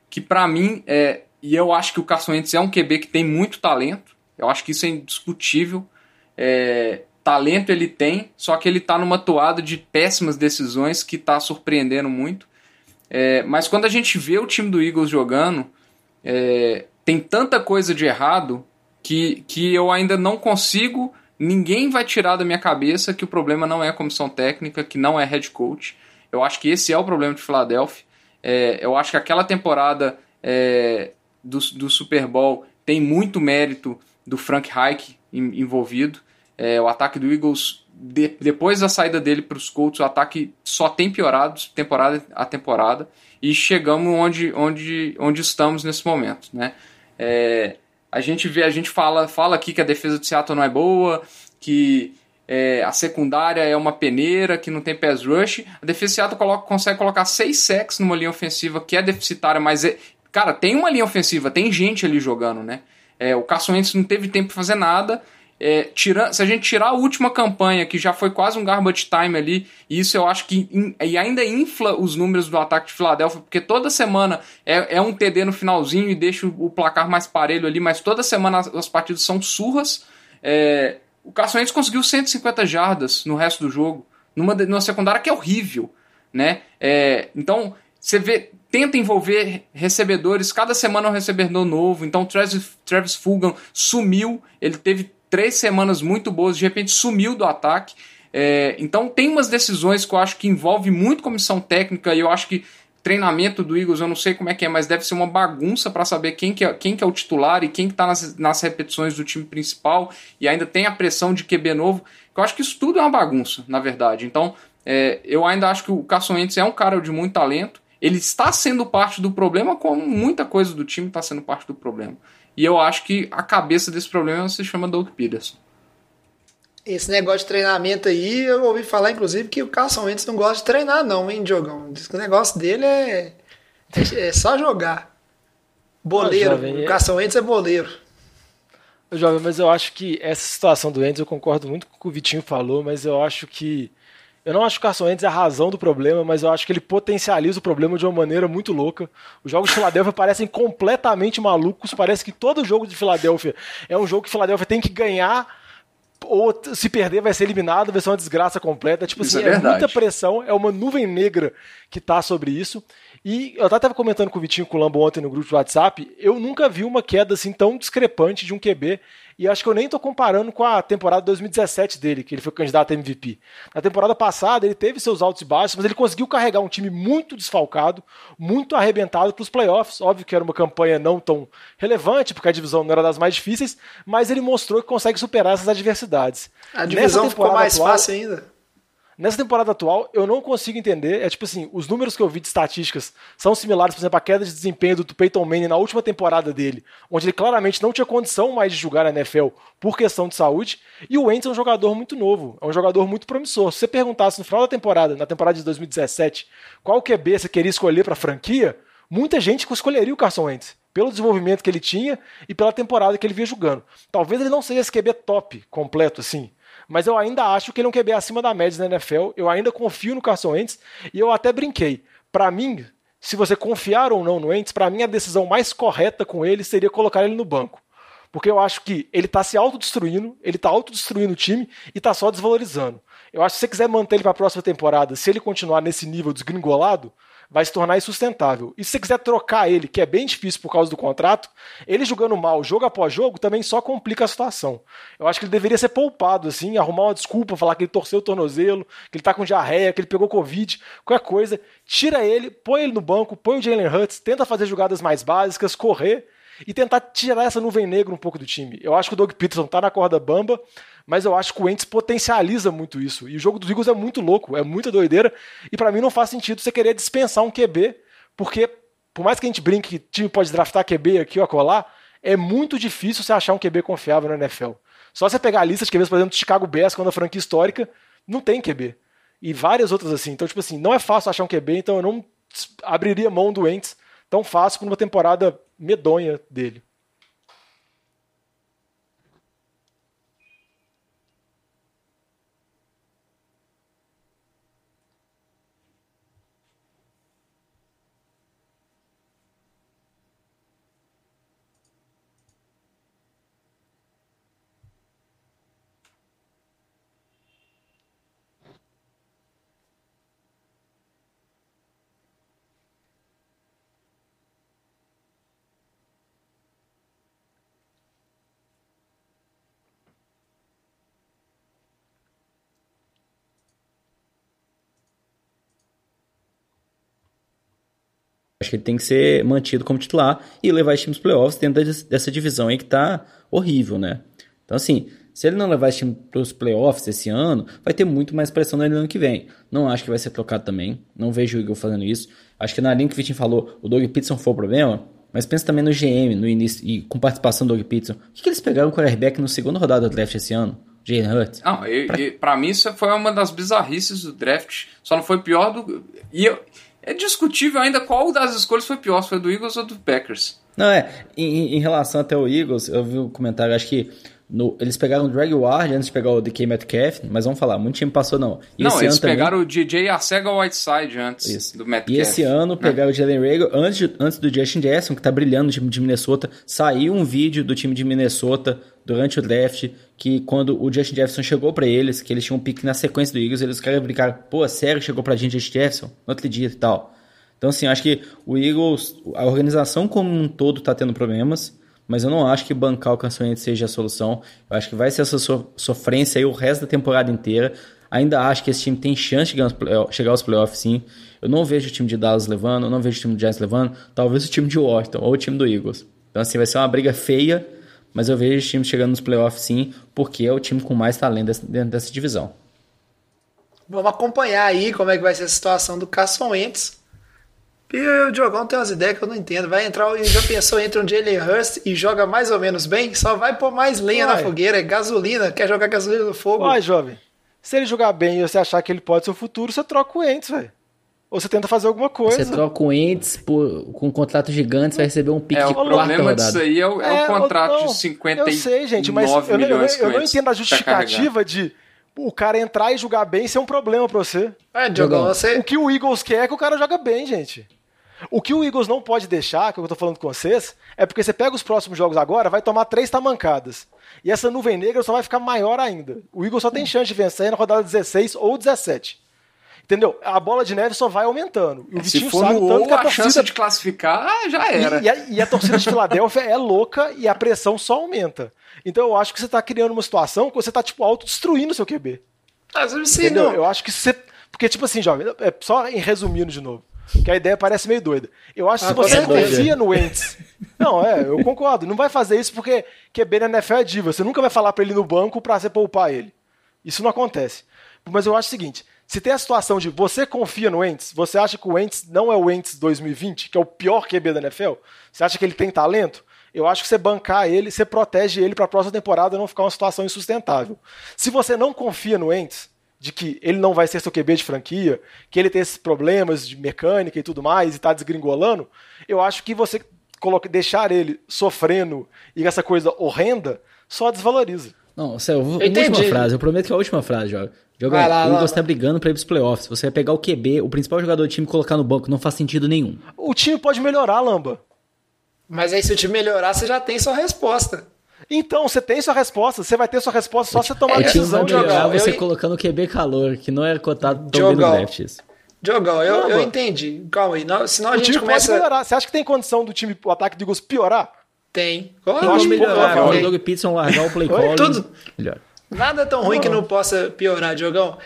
que para mim, é, e eu acho que o Carson Wentz é um QB que tem muito talento, eu acho que isso é indiscutível, é, talento ele tem, só que ele tá numa toada de péssimas decisões que tá surpreendendo muito. É, mas quando a gente vê o time do Eagles jogando, é, tem tanta coisa de errado que, que eu ainda não consigo. Ninguém vai tirar da minha cabeça que o problema não é a comissão técnica, que não é head coach. Eu acho que esse é o problema de Philadelphia. É, eu acho que aquela temporada é, do, do Super Bowl tem muito mérito do Frank Reich envolvido. É, o ataque do Eagles, de- depois da saída dele para os Colts, o ataque só tem piorado temporada a temporada e chegamos onde, onde, onde estamos nesse momento, né? É, a gente vê, a gente fala, fala aqui que a defesa do Seattle não é boa, que é, a secundária é uma peneira, que não tem pass rush. A defesa do Seattle coloca, consegue colocar seis sacks numa linha ofensiva que é deficitária, mas é, cara, tem uma linha ofensiva, tem gente ali jogando, né? É, o Carson Wentz não teve tempo para fazer nada. É, tira, se a gente tirar a última campanha, que já foi quase um garbage time ali, e isso eu acho que in- e ainda infla os números do ataque de Filadélfia, porque toda semana é, é um TD no finalzinho e deixa o, placar mais parelho ali, mas toda semana as, as partidas são surras. É, o Carson Wentz conseguiu 150 jardas no resto do jogo, numa, numa secundária que é horrível, né? É, então, você vê, tenta envolver recebedores, cada semana é um recebedor novo. Então, Travis, Travis Fulgham sumiu, ele teve três semanas muito boas, de repente sumiu do ataque. É, então tem umas decisões que eu acho que envolve muito comissão técnica e eu acho que treinamento do Eagles eu não sei como é que é, mas deve ser uma bagunça para saber quem que, é, quem que é o titular e quem que tá nas, nas repetições do time principal e ainda tem a pressão de QB novo. Eu acho que isso tudo é uma bagunça, na verdade. Então é, eu ainda acho que o Carson Wentz é um cara de muito talento. Ele está sendo parte do problema, como muita coisa do time está sendo parte do problema. E eu acho que a cabeça desse problema se chama Doug Peterson. Esse negócio de treinamento aí, eu ouvi falar, inclusive, que o Carson Wentz não gosta de treinar, não, hein, Diogão? Diz que o negócio dele é, é só jogar. Boleiro. jovem, o Carson Wentz é boleiro. Jovem, mas eu acho que essa situação do Wentz, eu concordo muito com o que o Vitinho falou, mas eu acho que. Eu não acho que o Carson Wentz é a razão do problema, mas eu acho que ele potencializa o problema de uma maneira muito louca. Os jogos de Filadélfia parecem completamente malucos. Parece que todo jogo de Filadélfia é um jogo que Filadélfia tem que ganhar ou se perder vai ser eliminado, vai ser uma desgraça completa. Tipo Isso assim, é é, muita pressão, é uma nuvem negra que tá sobre isso. E eu tava comentando com o Vitinho com o Lambo ontem no grupo de WhatsApp, eu nunca vi uma queda assim tão discrepante de um QB. E acho que eu nem tô comparando com a temporada 2017 dele, que ele foi candidato a MVP. Na temporada passada, ele teve seus altos e baixos, mas ele conseguiu carregar um time muito desfalcado, muito arrebentado para os playoffs. Óbvio que era uma campanha não tão relevante, porque a divisão não era das mais difíceis, mas ele mostrou que consegue superar essas adversidades. A divisão ficou mais atual- fácil ainda. Nessa temporada atual, eu não consigo entender. É tipo assim, os números que eu vi de estatísticas são similares, por exemplo, à queda de desempenho do Peyton Manning na última temporada dele, onde ele claramente não tinha condição mais de jogar na NFL por questão de saúde. E o Wentz é um jogador muito novo, é um jogador muito promissor. Se você perguntasse no final da temporada, na temporada de 2017, qual QB você queria escolher para a franquia, muita gente escolheria o Carson Wentz. Pelo desenvolvimento que ele tinha e pela temporada que ele vinha jogando. Talvez ele não seja esse QB top completo assim, mas eu ainda acho que ele é um QB acima da média na NFL. Eu ainda confio no Carson Wentz e eu até brinquei. Pra mim, se você confiar ou não no Wentz, pra mim a decisão mais correta com ele seria colocar ele no banco. Porque eu acho que ele tá se autodestruindo, ele tá autodestruindo o time e tá só desvalorizando. Eu acho que se você quiser manter ele pra próxima temporada, se ele continuar nesse nível desgringolado, vai se tornar insustentável. E se você quiser trocar ele, que é bem difícil por causa do contrato, ele jogando mal jogo após jogo também só complica a situação. Eu acho que ele deveria ser poupado, assim, arrumar uma desculpa, falar que ele torceu o tornozelo, que ele tá com diarreia, que ele pegou Covid, qualquer coisa. Tira ele, põe ele no banco, põe o Jalen Hurts, tenta fazer jogadas mais básicas, correr e tentar tirar essa nuvem negra um pouco do time. Eu acho que o Doug Peterson tá na corda bamba, mas eu acho que o Wentz potencializa muito isso. E o jogo dos Eagles é muito louco, é muita doideira, e pra mim não faz sentido você querer dispensar um QB, porque por mais que a gente brinque que time pode draftar QB aqui ou acolá, é muito difícil você achar um QB confiável na NFL. Só você pegar a lista de QBs, por exemplo, do Chicago Bears, quando a franquia histórica, não tem QB. E várias outras assim. Então, tipo assim, não é fácil achar um QB, então eu não abriria mão do Wentz tão fácil por uma temporada medonha dele. Acho que ele tem que ser mantido como titular e levar esse time para playoffs dentro des- dessa divisão aí que tá horrível, né? Então, assim, se ele não levar esse time para os playoffs esse ano, vai ter muito mais pressão nele no ano que vem. Não acho que vai ser trocado também. Não vejo o Eagle fazendo isso. Acho que na linha que o Vitinho falou, o Doug Peterson foi o problema. Mas pensa também no GM, no início, e com participação do Doug Peterson. Por que, que eles pegaram o quarterback no segundo rodada do draft esse ano? Jalen Hurts? Não, e, e, pra mim isso foi uma das bizarrices do draft. Só não foi pior do. E eu- é discutível ainda qual das escolhas foi pior, se foi do Eagles ou do Packers. Não, é. Em, em relação até o Eagles, eu vi o comentário, acho que no- eles pegaram o Drag Ward antes de pegar o DK Metcalf, mas vamos falar, muito time passou não. E não, eles ano também- pegaram o DJ Arcega Whiteside antes Isso. do Matt E esse ano pegaram o Jalen Rager antes, de- antes do Justin Jackson, que tá brilhando no time de Minnesota. Saiu um vídeo do time de Minnesota durante o draft, que quando o Justin Jefferson chegou pra eles, que eles tinham um pique na sequência do Eagles, eles queriam brincar, pô, sério, chegou pra gente Justin Jefferson? No outro dia e tal. Então, assim, acho que o Eagles, a organização como um todo tá tendo problemas, mas eu não acho que bancar o cancelamento seja a solução. Eu acho que vai ser essa so- sofrência aí o resto da temporada inteira. Ainda acho que esse time tem chance de chegar aos playoffs, sim. Eu não vejo o time de Dallas levando, eu não vejo o time do Giants levando, talvez o time de Washington ou o time do Eagles. Então, assim, vai ser uma briga feia, mas eu vejo o time chegando nos playoffs, sim, porque é o time com mais talento dentro dessa divisão. Vamos acompanhar aí como é que vai ser a situação do Carson Wentz. E o Diogão tem umas ideias que eu não entendo. Vai entrar, já pensou, entra um Jalen Hurst e joga mais ou menos bem, só vai pôr mais lenha Uai. na fogueira, é gasolina, quer jogar gasolina no fogo. Vai, jovem. Se ele jogar bem e você achar que ele pode ser o futuro, você troca o Ents, velho. Ou você tenta fazer alguma coisa. Você troca o Ents por, com um contrato gigante, você vai receber um pique é, de O problema disso aí é o, é é, o contrato não, de 59 Eu sei, gente, mas eu, eu, eu, eu não entendo a justificativa de o cara entrar e jogar bem ser um problema pra você. É, Diogão, você... O que o Eagles quer é que o cara joga bem, gente. O que o Eagles não pode deixar, que eu tô falando com vocês, é porque você pega os próximos jogos agora, vai tomar três tamancadas. E essa nuvem negra só vai ficar maior ainda. O Eagles só tem chance de vencer na rodada 16 ou 17. Entendeu? A bola de neve só vai aumentando. E o Se for sabe no tanto que a, torcida... chance de classificar já era. E, e, a, e a torcida de Filadélfia é louca e a pressão só aumenta. Então eu acho que você está criando uma situação que você está tipo autodestruindo o seu QB. Ah, sim, Entendeu? Não. Eu acho que você porque tipo assim, jovem, é só em resumindo de novo que a ideia parece meio doida. Eu acho que ah, se você confia no Wentz. Não, é, eu concordo. Não vai fazer isso porque QB na NFL é diva. Você nunca vai falar para ele no banco para você poupar ele. Isso não acontece. Mas eu acho o seguinte: se tem a situação de você confia no Wentz, você acha que o Wentz não é o Wentz 2020, que é o pior QB da NFL? Você acha que ele tem talento? Eu acho que você bancar ele, você protege ele para a próxima temporada não ficar uma situação insustentável. Se você não confia no Wentz, de que ele não vai ser seu QB de franquia, que ele tem esses problemas de mecânica e tudo mais, e tá desgringolando, eu acho que você coloca, deixar ele sofrendo e essa coisa horrenda só desvaloriza. Não, sério, eu última frase, eu prometo que é a última frase, Joga. Joga, lá, o Eagles tá brigando pra ir pros playoffs. Você vai pegar o QB, o principal jogador do time, e colocar no banco, não faz sentido nenhum. O time pode melhorar, Lamba. Mas aí se o time melhorar, você já tem sua resposta. Então, você tem sua resposta, você vai ter sua resposta só você tomar a decisão de jogar. Você eu... colocando QB calor, que não é cotado tão bem no draft isso. Diogão, eu, eu entendi. Calma aí. Não, senão a o gente time começa... pode melhorar. Você acha que tem condição do time, o ataque de Eagles piorar? Tem. Eu acho melhorar. O Doug Peterson largar o play call. Tudo... Melhor. Nada tão ruim que não possa piorar, Diogão.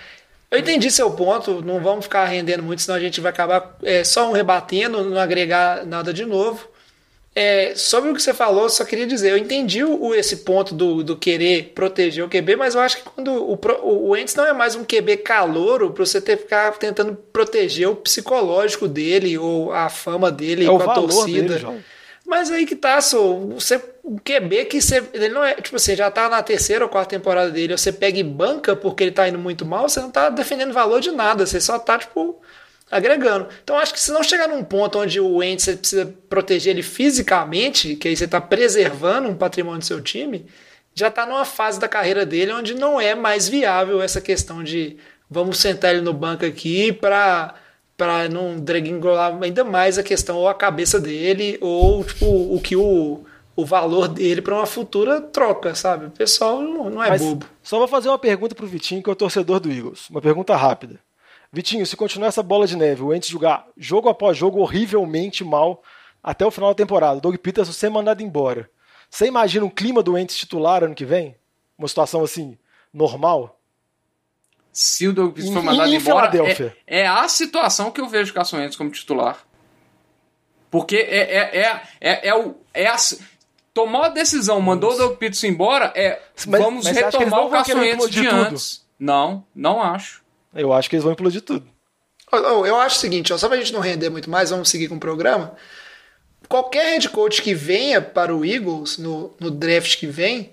Eu entendi seu ponto, não vamos ficar rendendo muito, senão a gente vai acabar é, só um rebatendo, não agregar nada de novo. É, sobre o que você falou, só queria dizer, eu entendi o, esse ponto do, do querer proteger o QB, mas eu acho que quando o, o, o Ents não é mais um QB calouro para você ter ficar tentando proteger o psicológico dele ou a fama dele é com a torcida. Dele, mas aí que tá, so, você, o QB que você, ele não é, tipo, você já tá na terceira ou quarta temporada dele, você pega e banca porque ele tá indo muito mal, você não tá defendendo valor de nada, você só tá, tipo, agregando. Então acho que se não chegar num ponto onde o ente você precisa proteger ele fisicamente, que aí você está preservando um patrimônio do seu time, já está numa fase da carreira dele onde não é mais viável essa questão de vamos sentar ele no banco aqui para para não dregringolar ainda mais a questão ou a cabeça dele ou tipo o que o o valor dele para uma futura troca, sabe? O pessoal não, não é Mas bobo. Só vou fazer uma pergunta pro Vitinho, que é o torcedor do Eagles. Uma pergunta rápida. Vitinho, se continuar essa bola de neve, o Entes jogar jogo após jogo horrivelmente mal até o final da temporada, Doug Peterson ser mandado embora, você imagina um clima do Entes titular ano que vem? Uma situação assim, normal? Se o Doug Peterson for mandado em embora, é, é, a situação que eu vejo o Carson Wentz como titular. Porque é, é, é, é, é, o, é a, tomou a decisão, mandou o Doug Peterson embora, é mas, vamos mas retomar o Carson Wentz de, de antes. Não, não acho. Eu acho que eles vão implodir tudo. Eu acho o seguinte, ó, só pra gente não render muito mais, vamos seguir com o programa. Qualquer head coach que venha para o Eagles no, no draft que vem,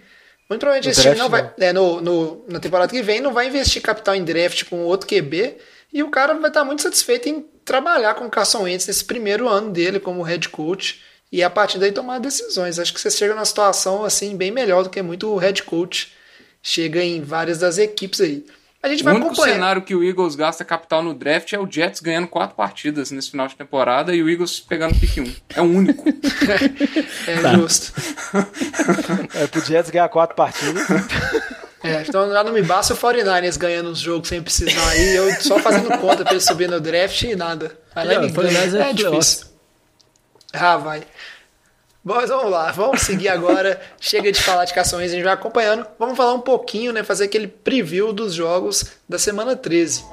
muito provavelmente no esse time não vai. É, no, no, na temporada que vem, não vai investir capital em draft com outro QB. E o cara vai estar muito satisfeito em trabalhar com o Carson Wentz nesse primeiro ano dele como head coach. E a partir daí tomar decisões. Acho que você chega numa situação assim bem melhor do que muito head coach chega em várias das equipes aí. A gente vai o único cenário que o Eagles gasta capital no draft é o Jets ganhando quatro partidas nesse final de temporada e o Eagles pegando pick 1. É o único. é tá. justo. é pro Jets ganhar quatro partidas. É, então já não me basta o 49ers ganhando os jogos sem precisar aí, eu só fazendo conta pra ele subir no draft e nada. Mas lá é, é difícil. Ah, vai. Mas vamos lá, vamos seguir agora. Chega de falar de cações, a gente vai acompanhando. Vamos falar um pouquinho, né? Fazer aquele preview dos jogos da semana 13.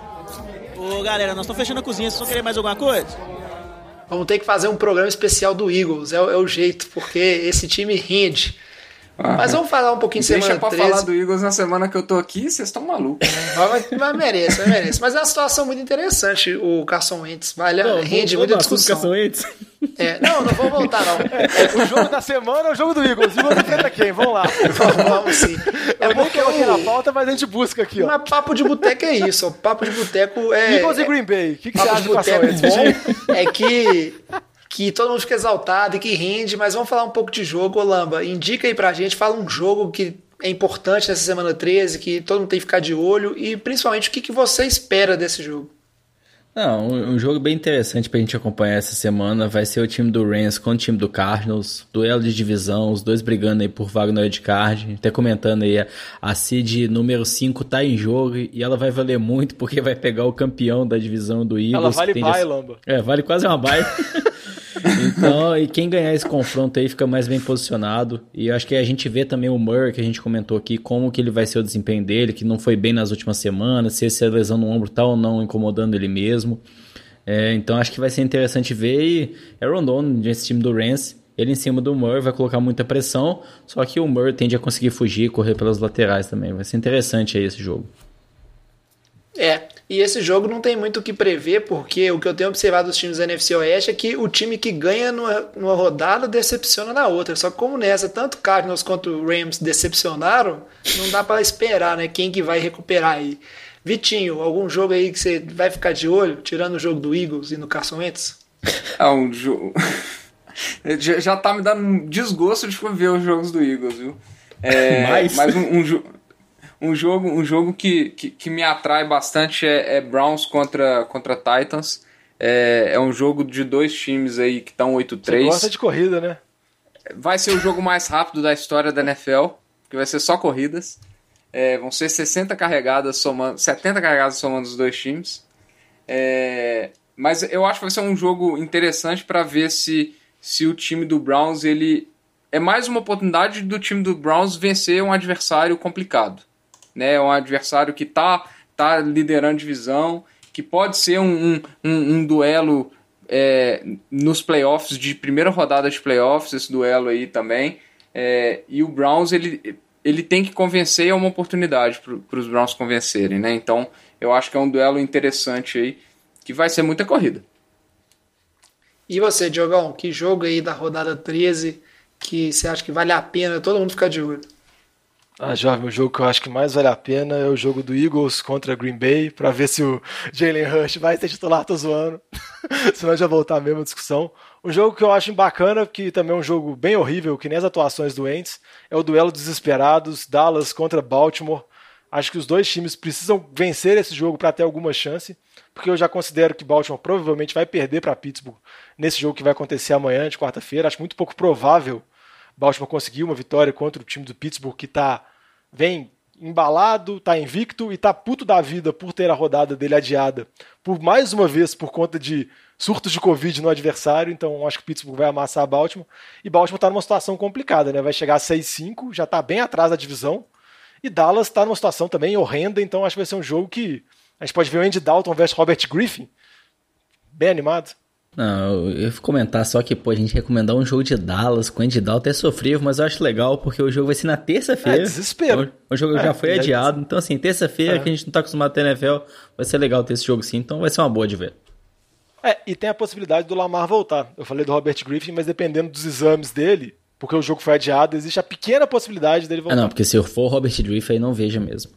Ô galera, nós estamos fechando a cozinha, vocês vão querer mais alguma coisa? Vamos ter que fazer um programa especial do Eagles, é, é o jeito, porque esse time rende. Mas vamos falar um pouquinho de Deixa semana pra 13. falar do Eagles na semana que eu tô aqui, vocês estão malucos. né? Mas, mas merece, mas merece. Mas é uma situação muito interessante o Carson Wentz. Vale, rende muita discussão. É, não, não vou voltar, não. O jogo da semana é o jogo do Eagles. E você enfrenta quem? Vamos lá. Vamos, vamos sim. É Eu porque coloquei na o... pauta, mas a gente busca aqui, ó. Mas papo de boteco é isso. ó. Papo de boteco é. Eagles e Green Bay. O que, que você acha do Carson Wentz? bom é que, que todo mundo fica exaltado e que rende, mas vamos falar um pouco de jogo, Ô, Lamba. Indica aí pra gente, fala um jogo que é importante nessa semana 13, que todo mundo tem que ficar de olho e principalmente o que, que você espera desse jogo. Não, um, um jogo bem interessante pra gente acompanhar essa semana vai ser o time do Rams contra o time do Cardinals, duelo de divisão, os dois brigando aí por vaga no wildcard, até comentando aí, a, a seed número 5 tá em jogo e ela vai valer muito porque vai pegar o campeão da divisão do Eagles. Ela vale bye, esse- Lamba. É, vale quase uma bye. então, e quem ganhar esse confronto aí fica mais bem posicionado. E eu acho que a gente vê também o Murray, que a gente comentou aqui, como que ele vai ser o desempenho dele, que não foi bem nas últimas semanas, se essa lesão no ombro tá ou não incomodando ele mesmo. É, então acho que vai ser interessante ver. E Aaron Donald, esse time do Rams, ele em cima do Murray vai colocar muita pressão, só que o Murray tende a conseguir fugir e correr pelas laterais também. Vai ser interessante aí esse jogo. É, e esse jogo não tem muito o que prever, porque o que eu tenho observado dos times da NFC Oeste é que o time que ganha numa, numa rodada decepciona na outra. Só que como nessa, tanto Cardinals quanto o Rams decepcionaram, não dá pra esperar, né? Quem que vai recuperar aí. Vitinho, algum jogo aí que você vai ficar de olho, tirando o jogo do Eagles e no Carson Wentz? Ah, um jogo. já, já tá me dando um desgosto de ver os jogos do Eagles, viu? É, Mais? Mas um, um, um jogo, um jogo que, que, que me atrai bastante é, é Browns contra, contra Titans. É, é um jogo de dois times aí que estão Você 8-3. gosta de corrida, né? Vai ser o jogo mais rápido da história da NFL, que vai ser só corridas. É, vão ser 60 carregadas somando, 70 carregadas somando os dois times. É, mas eu acho que vai ser um jogo interessante para ver se, se o time do Browns ele é mais uma oportunidade do time do Browns vencer um adversário complicado, né? Um adversário que tá tá liderando divisão, que pode ser um, um, um, duelo é, nos playoffs de primeira rodada de playoffs esse duelo aí também. É, e o Browns ele ele tem que convencer é uma oportunidade para os Browns convencerem, né? Então eu acho que é um duelo interessante aí que vai ser muita corrida. E você, Diogão, que jogo aí da rodada 13 que você acha que vale a pena todo mundo ficar de olho? Ah, Jovem, o jogo que eu acho que mais vale a pena é o jogo do Eagles contra Green Bay, pra ver se o Jalen Hurst vai ser titular, tô zoando. Senão já voltar a mesma discussão. Um jogo que eu acho bacana, que também é um jogo bem horrível, que nem as atuações doentes, é o duelo dos desesperados, Dallas contra Baltimore. Acho que os dois times precisam vencer esse jogo para ter alguma chance, porque eu já considero que Baltimore provavelmente vai perder para Pittsburgh nesse jogo que vai acontecer amanhã, de quarta-feira. Acho muito pouco provável Baltimore conseguir uma vitória contra o time do Pittsburgh que tá vem embalado, tá invicto e tá puto da vida por ter a rodada dele adiada por mais uma vez por conta de surtos de Covid no adversário, então acho que o Pittsburgh vai amassar Baltimore. E Baltimore tá numa situação complicada, né? Vai chegar a 6-5, já tá bem atrás da divisão. E Dallas tá numa situação também horrenda, então acho que vai ser um jogo que a gente pode ver o Andy Dalton versus Robert Griffin. Bem animado. Não, eu ia comentar só que, pô, a gente recomendar um jogo de Dallas com Andy Dalton é sofrível, mas eu acho legal porque o jogo vai ser na terça-feira. É desespero. O, o jogo É, já foi já é adiado, então assim, terça-feira É. que a gente não tá acostumado a ter NFL, vai ser legal ter esse jogo sim, então vai ser uma boa de ver. É, e tem a possibilidade do Lamar voltar. Eu falei do Robert Griffin, mas dependendo dos exames dele, porque o jogo foi adiado, existe a pequena possibilidade dele Ah voltar. não, porque se eu for o Robert Griffin aí não veja mesmo.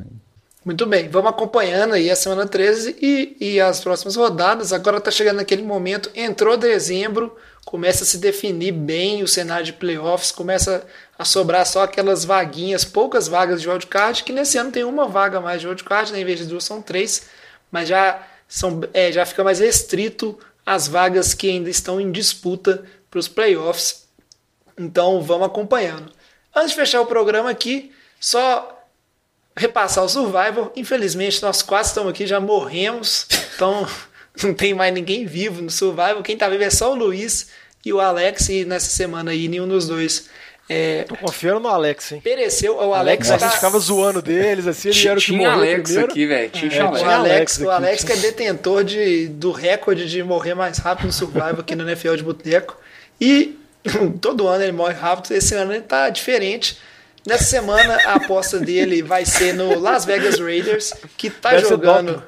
Muito bem, vamos acompanhando aí a semana 13 e, e as próximas rodadas. Agora está chegando naquele momento, entrou dezembro, começa a se definir bem o cenário de playoffs, começa a sobrar só aquelas vaguinhas, poucas vagas de wildcard, que nesse ano tem uma vaga mais de wildcard, né? em vez de duas são três, mas já, são, é, já fica mais restrito as vagas que ainda estão em disputa para os playoffs. Então vamos acompanhando. Antes de fechar o programa aqui, só repassar o Survivor. Infelizmente, nós quase estamos aqui, já morremos. Então, não tem mais ninguém vivo no Survivor. Quem tá vivo é só o Luiz, e o Alex, e nessa semana aí nenhum dos dois é, Tô confiando no Alex, hein? pereceu. O Alex, a tá- gente ficava zoando deles, assim, ele era o que morreu Alex primeiro. aqui, velho. Tinha É, Alex. O tinha Alex, Alex o aqui. Alex que é detentor de, do recorde de morrer mais rápido no Survival aqui no NFL de Boteco. E todo ano ele morre rápido, esse ano ele tá diferente. Nessa semana a aposta dele vai ser no Las Vegas Raiders, que tá Deve jogando.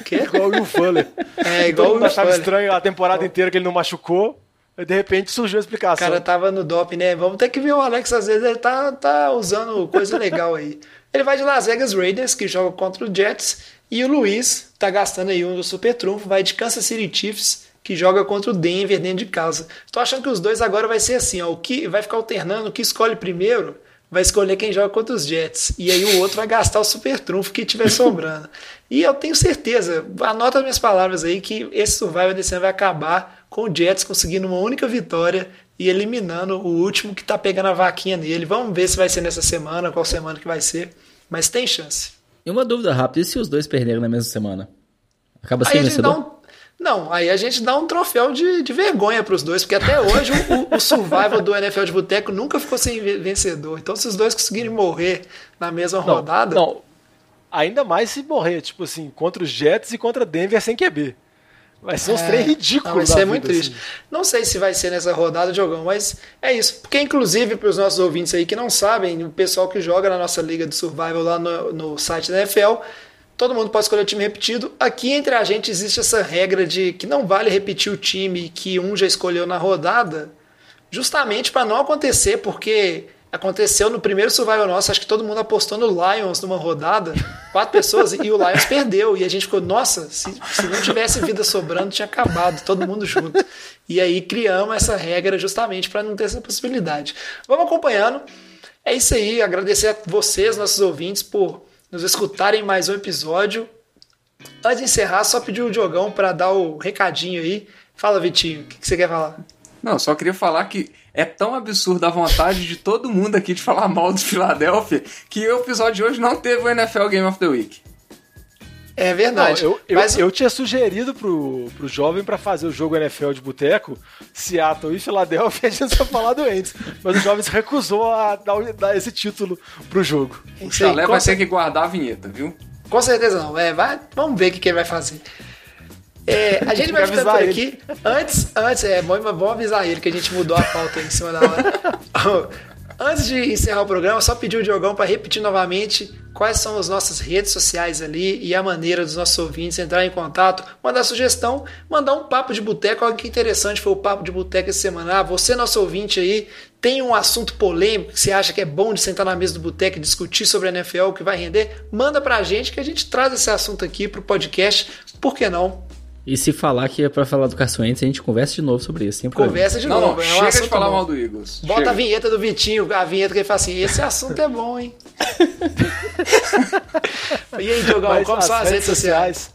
O quê? Igual o Will Fuller. É, Todo igual mundo o achava Fuller. estranho a temporada inteira que ele não machucou. De repente surgiu a O explicação. cara tava no doping, né? Vamos ter que ver o Alex, às vezes ele tá, tá usando coisa legal aí. Ele vai de Las Vegas Raiders, que joga contra o Jets, e o Luiz tá gastando aí um do super trunfo, vai de Kansas City Chiefs, que joga contra o Denver dentro de casa. Tô achando que os dois agora vai ser assim, ó, o que vai ficar alternando, o que escolhe primeiro vai escolher quem joga contra os Jets. E aí o outro vai gastar o super trunfo que tiver sobrando. E eu tenho certeza, anota as minhas palavras aí, que esse Survivor desse ano vai acabar com o Jets conseguindo uma única vitória e eliminando o último que tá pegando a vaquinha nele. Vamos ver se vai ser nessa semana, qual semana que vai ser. Mas tem chance. E uma dúvida rápida, e se os dois perderem na mesma semana? Acaba sendo vencedor? Não, aí a gente dá um troféu de, de vergonha pros dois, porque até hoje o, o survival do NFL de Boteco nunca ficou sem ve- vencedor. Então, se os dois conseguirem morrer na mesma Não, rodada. Não, ainda mais se morrer, tipo assim, contra os Jets e contra Denver sem QB. Vai ser uns É, trem ridículos. Não, vai ser vida, muito triste. assim. Não sei se vai ser nessa rodada, Diogão, mas é isso. Porque, inclusive, para os nossos ouvintes aí que não sabem, o pessoal que joga na nossa Liga de Survival lá no, no site da NFL, todo mundo pode escolher o time repetido. Aqui entre a gente existe essa regra de que não vale repetir o time que um já escolheu na rodada, justamente para não acontecer, porque aconteceu no primeiro survival nosso, acho que todo mundo apostou no Lions numa rodada, quatro pessoas, e o Lions perdeu. E a gente ficou, nossa, se, se não tivesse vida sobrando, tinha acabado, todo mundo junto. E aí criamos essa regra justamente para não ter essa possibilidade. Vamos acompanhando. É isso aí, agradecer a vocês, nossos ouvintes, por nos escutarem mais um episódio. Antes de encerrar, só pedir o Diogão para dar o recadinho aí. Fala, Vitinho, o que, que você quer falar? Não, só queria falar que é tão absurda a vontade de todo mundo aqui de falar mal do Philadelphia que o episódio de hoje não teve o NFL Game of the Week. É Não, verdade. eu, eu, mas eu tinha sugerido pro, pro jovem pra fazer o jogo NFL de boteco, Seattle e Filadélfia, a gente tinha falado antes. Mas o jovem se recusou a dar, dar esse título pro jogo. O Chalé vai ter que guardar a vinheta, viu? Com certeza não. É, vai, vamos ver o que, que ele vai fazer. É, a gente vai ficando por avisar aqui. Antes, antes, é bom, bom avisar ele que a gente mudou a pauta aí em cima da hora. Antes de encerrar o programa, só pedir o Diogão para repetir novamente quais são as nossas redes sociais ali e a maneira dos nossos ouvintes entrar em contato, mandar sugestão, mandar um papo de boteco, algo que interessante foi o papo de boteco essa semana. Ah, você, nosso ouvinte aí, tem um assunto polêmico que você acha que é bom de sentar na mesa do boteco e discutir sobre a NFL, que vai render, manda pra gente que a gente traz esse assunto aqui pro podcast. Por que não? E se falar que é pra falar do Carson Wentz, a gente conversa de novo sobre isso. Sem. Conversa de não, novo. não, é um chega de falar bom. mal do Eagles. Bota Chega. a vinheta do Vitinho, a vinheta que ele fala assim: esse assunto é bom, hein? e aí, Diogão, como são as redes sociais?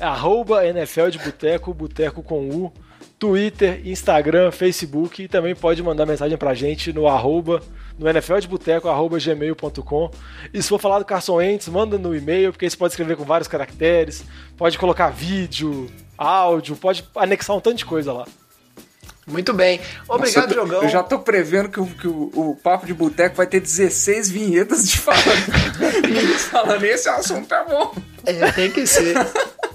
é arroba NFL de Boteco, Boteco com U, Twitter, Instagram, Facebook e também pode mandar mensagem pra gente no arroba, no NFL de Boteco, arroba gmail.com. E se for falar do Carson Wentz, manda no e-mail, porque você pode escrever com vários caracteres, pode colocar vídeo, áudio, pode anexar um tanto de coisa lá. Muito bem. Obrigado, Nossa, eu- Diogão. Eu já tô prevendo que, o, que o, o Papo de Boteco vai ter 16 vinhetas de falando. falando esse assunto é bom. É, tem que ser.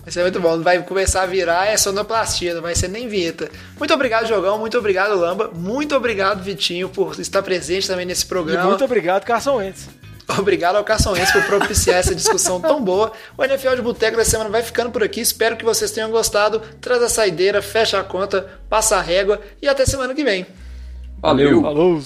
Vai ser muito bom. Vai começar a virar é sonoplastia, não vai ser nem vinheta. Muito obrigado, Diogão. Muito obrigado, Lamba. Muito obrigado, Vitinho, por estar presente também nesse E programa. muito obrigado, Carson Wentz. Obrigado ao Carson Wentz por propiciar essa discussão tão boa. O NFL de Boteco da semana vai ficando por aqui. Espero que vocês tenham gostado. Traz a saideira, fecha a conta, passa a régua e até semana que vem. Valeu. Falou!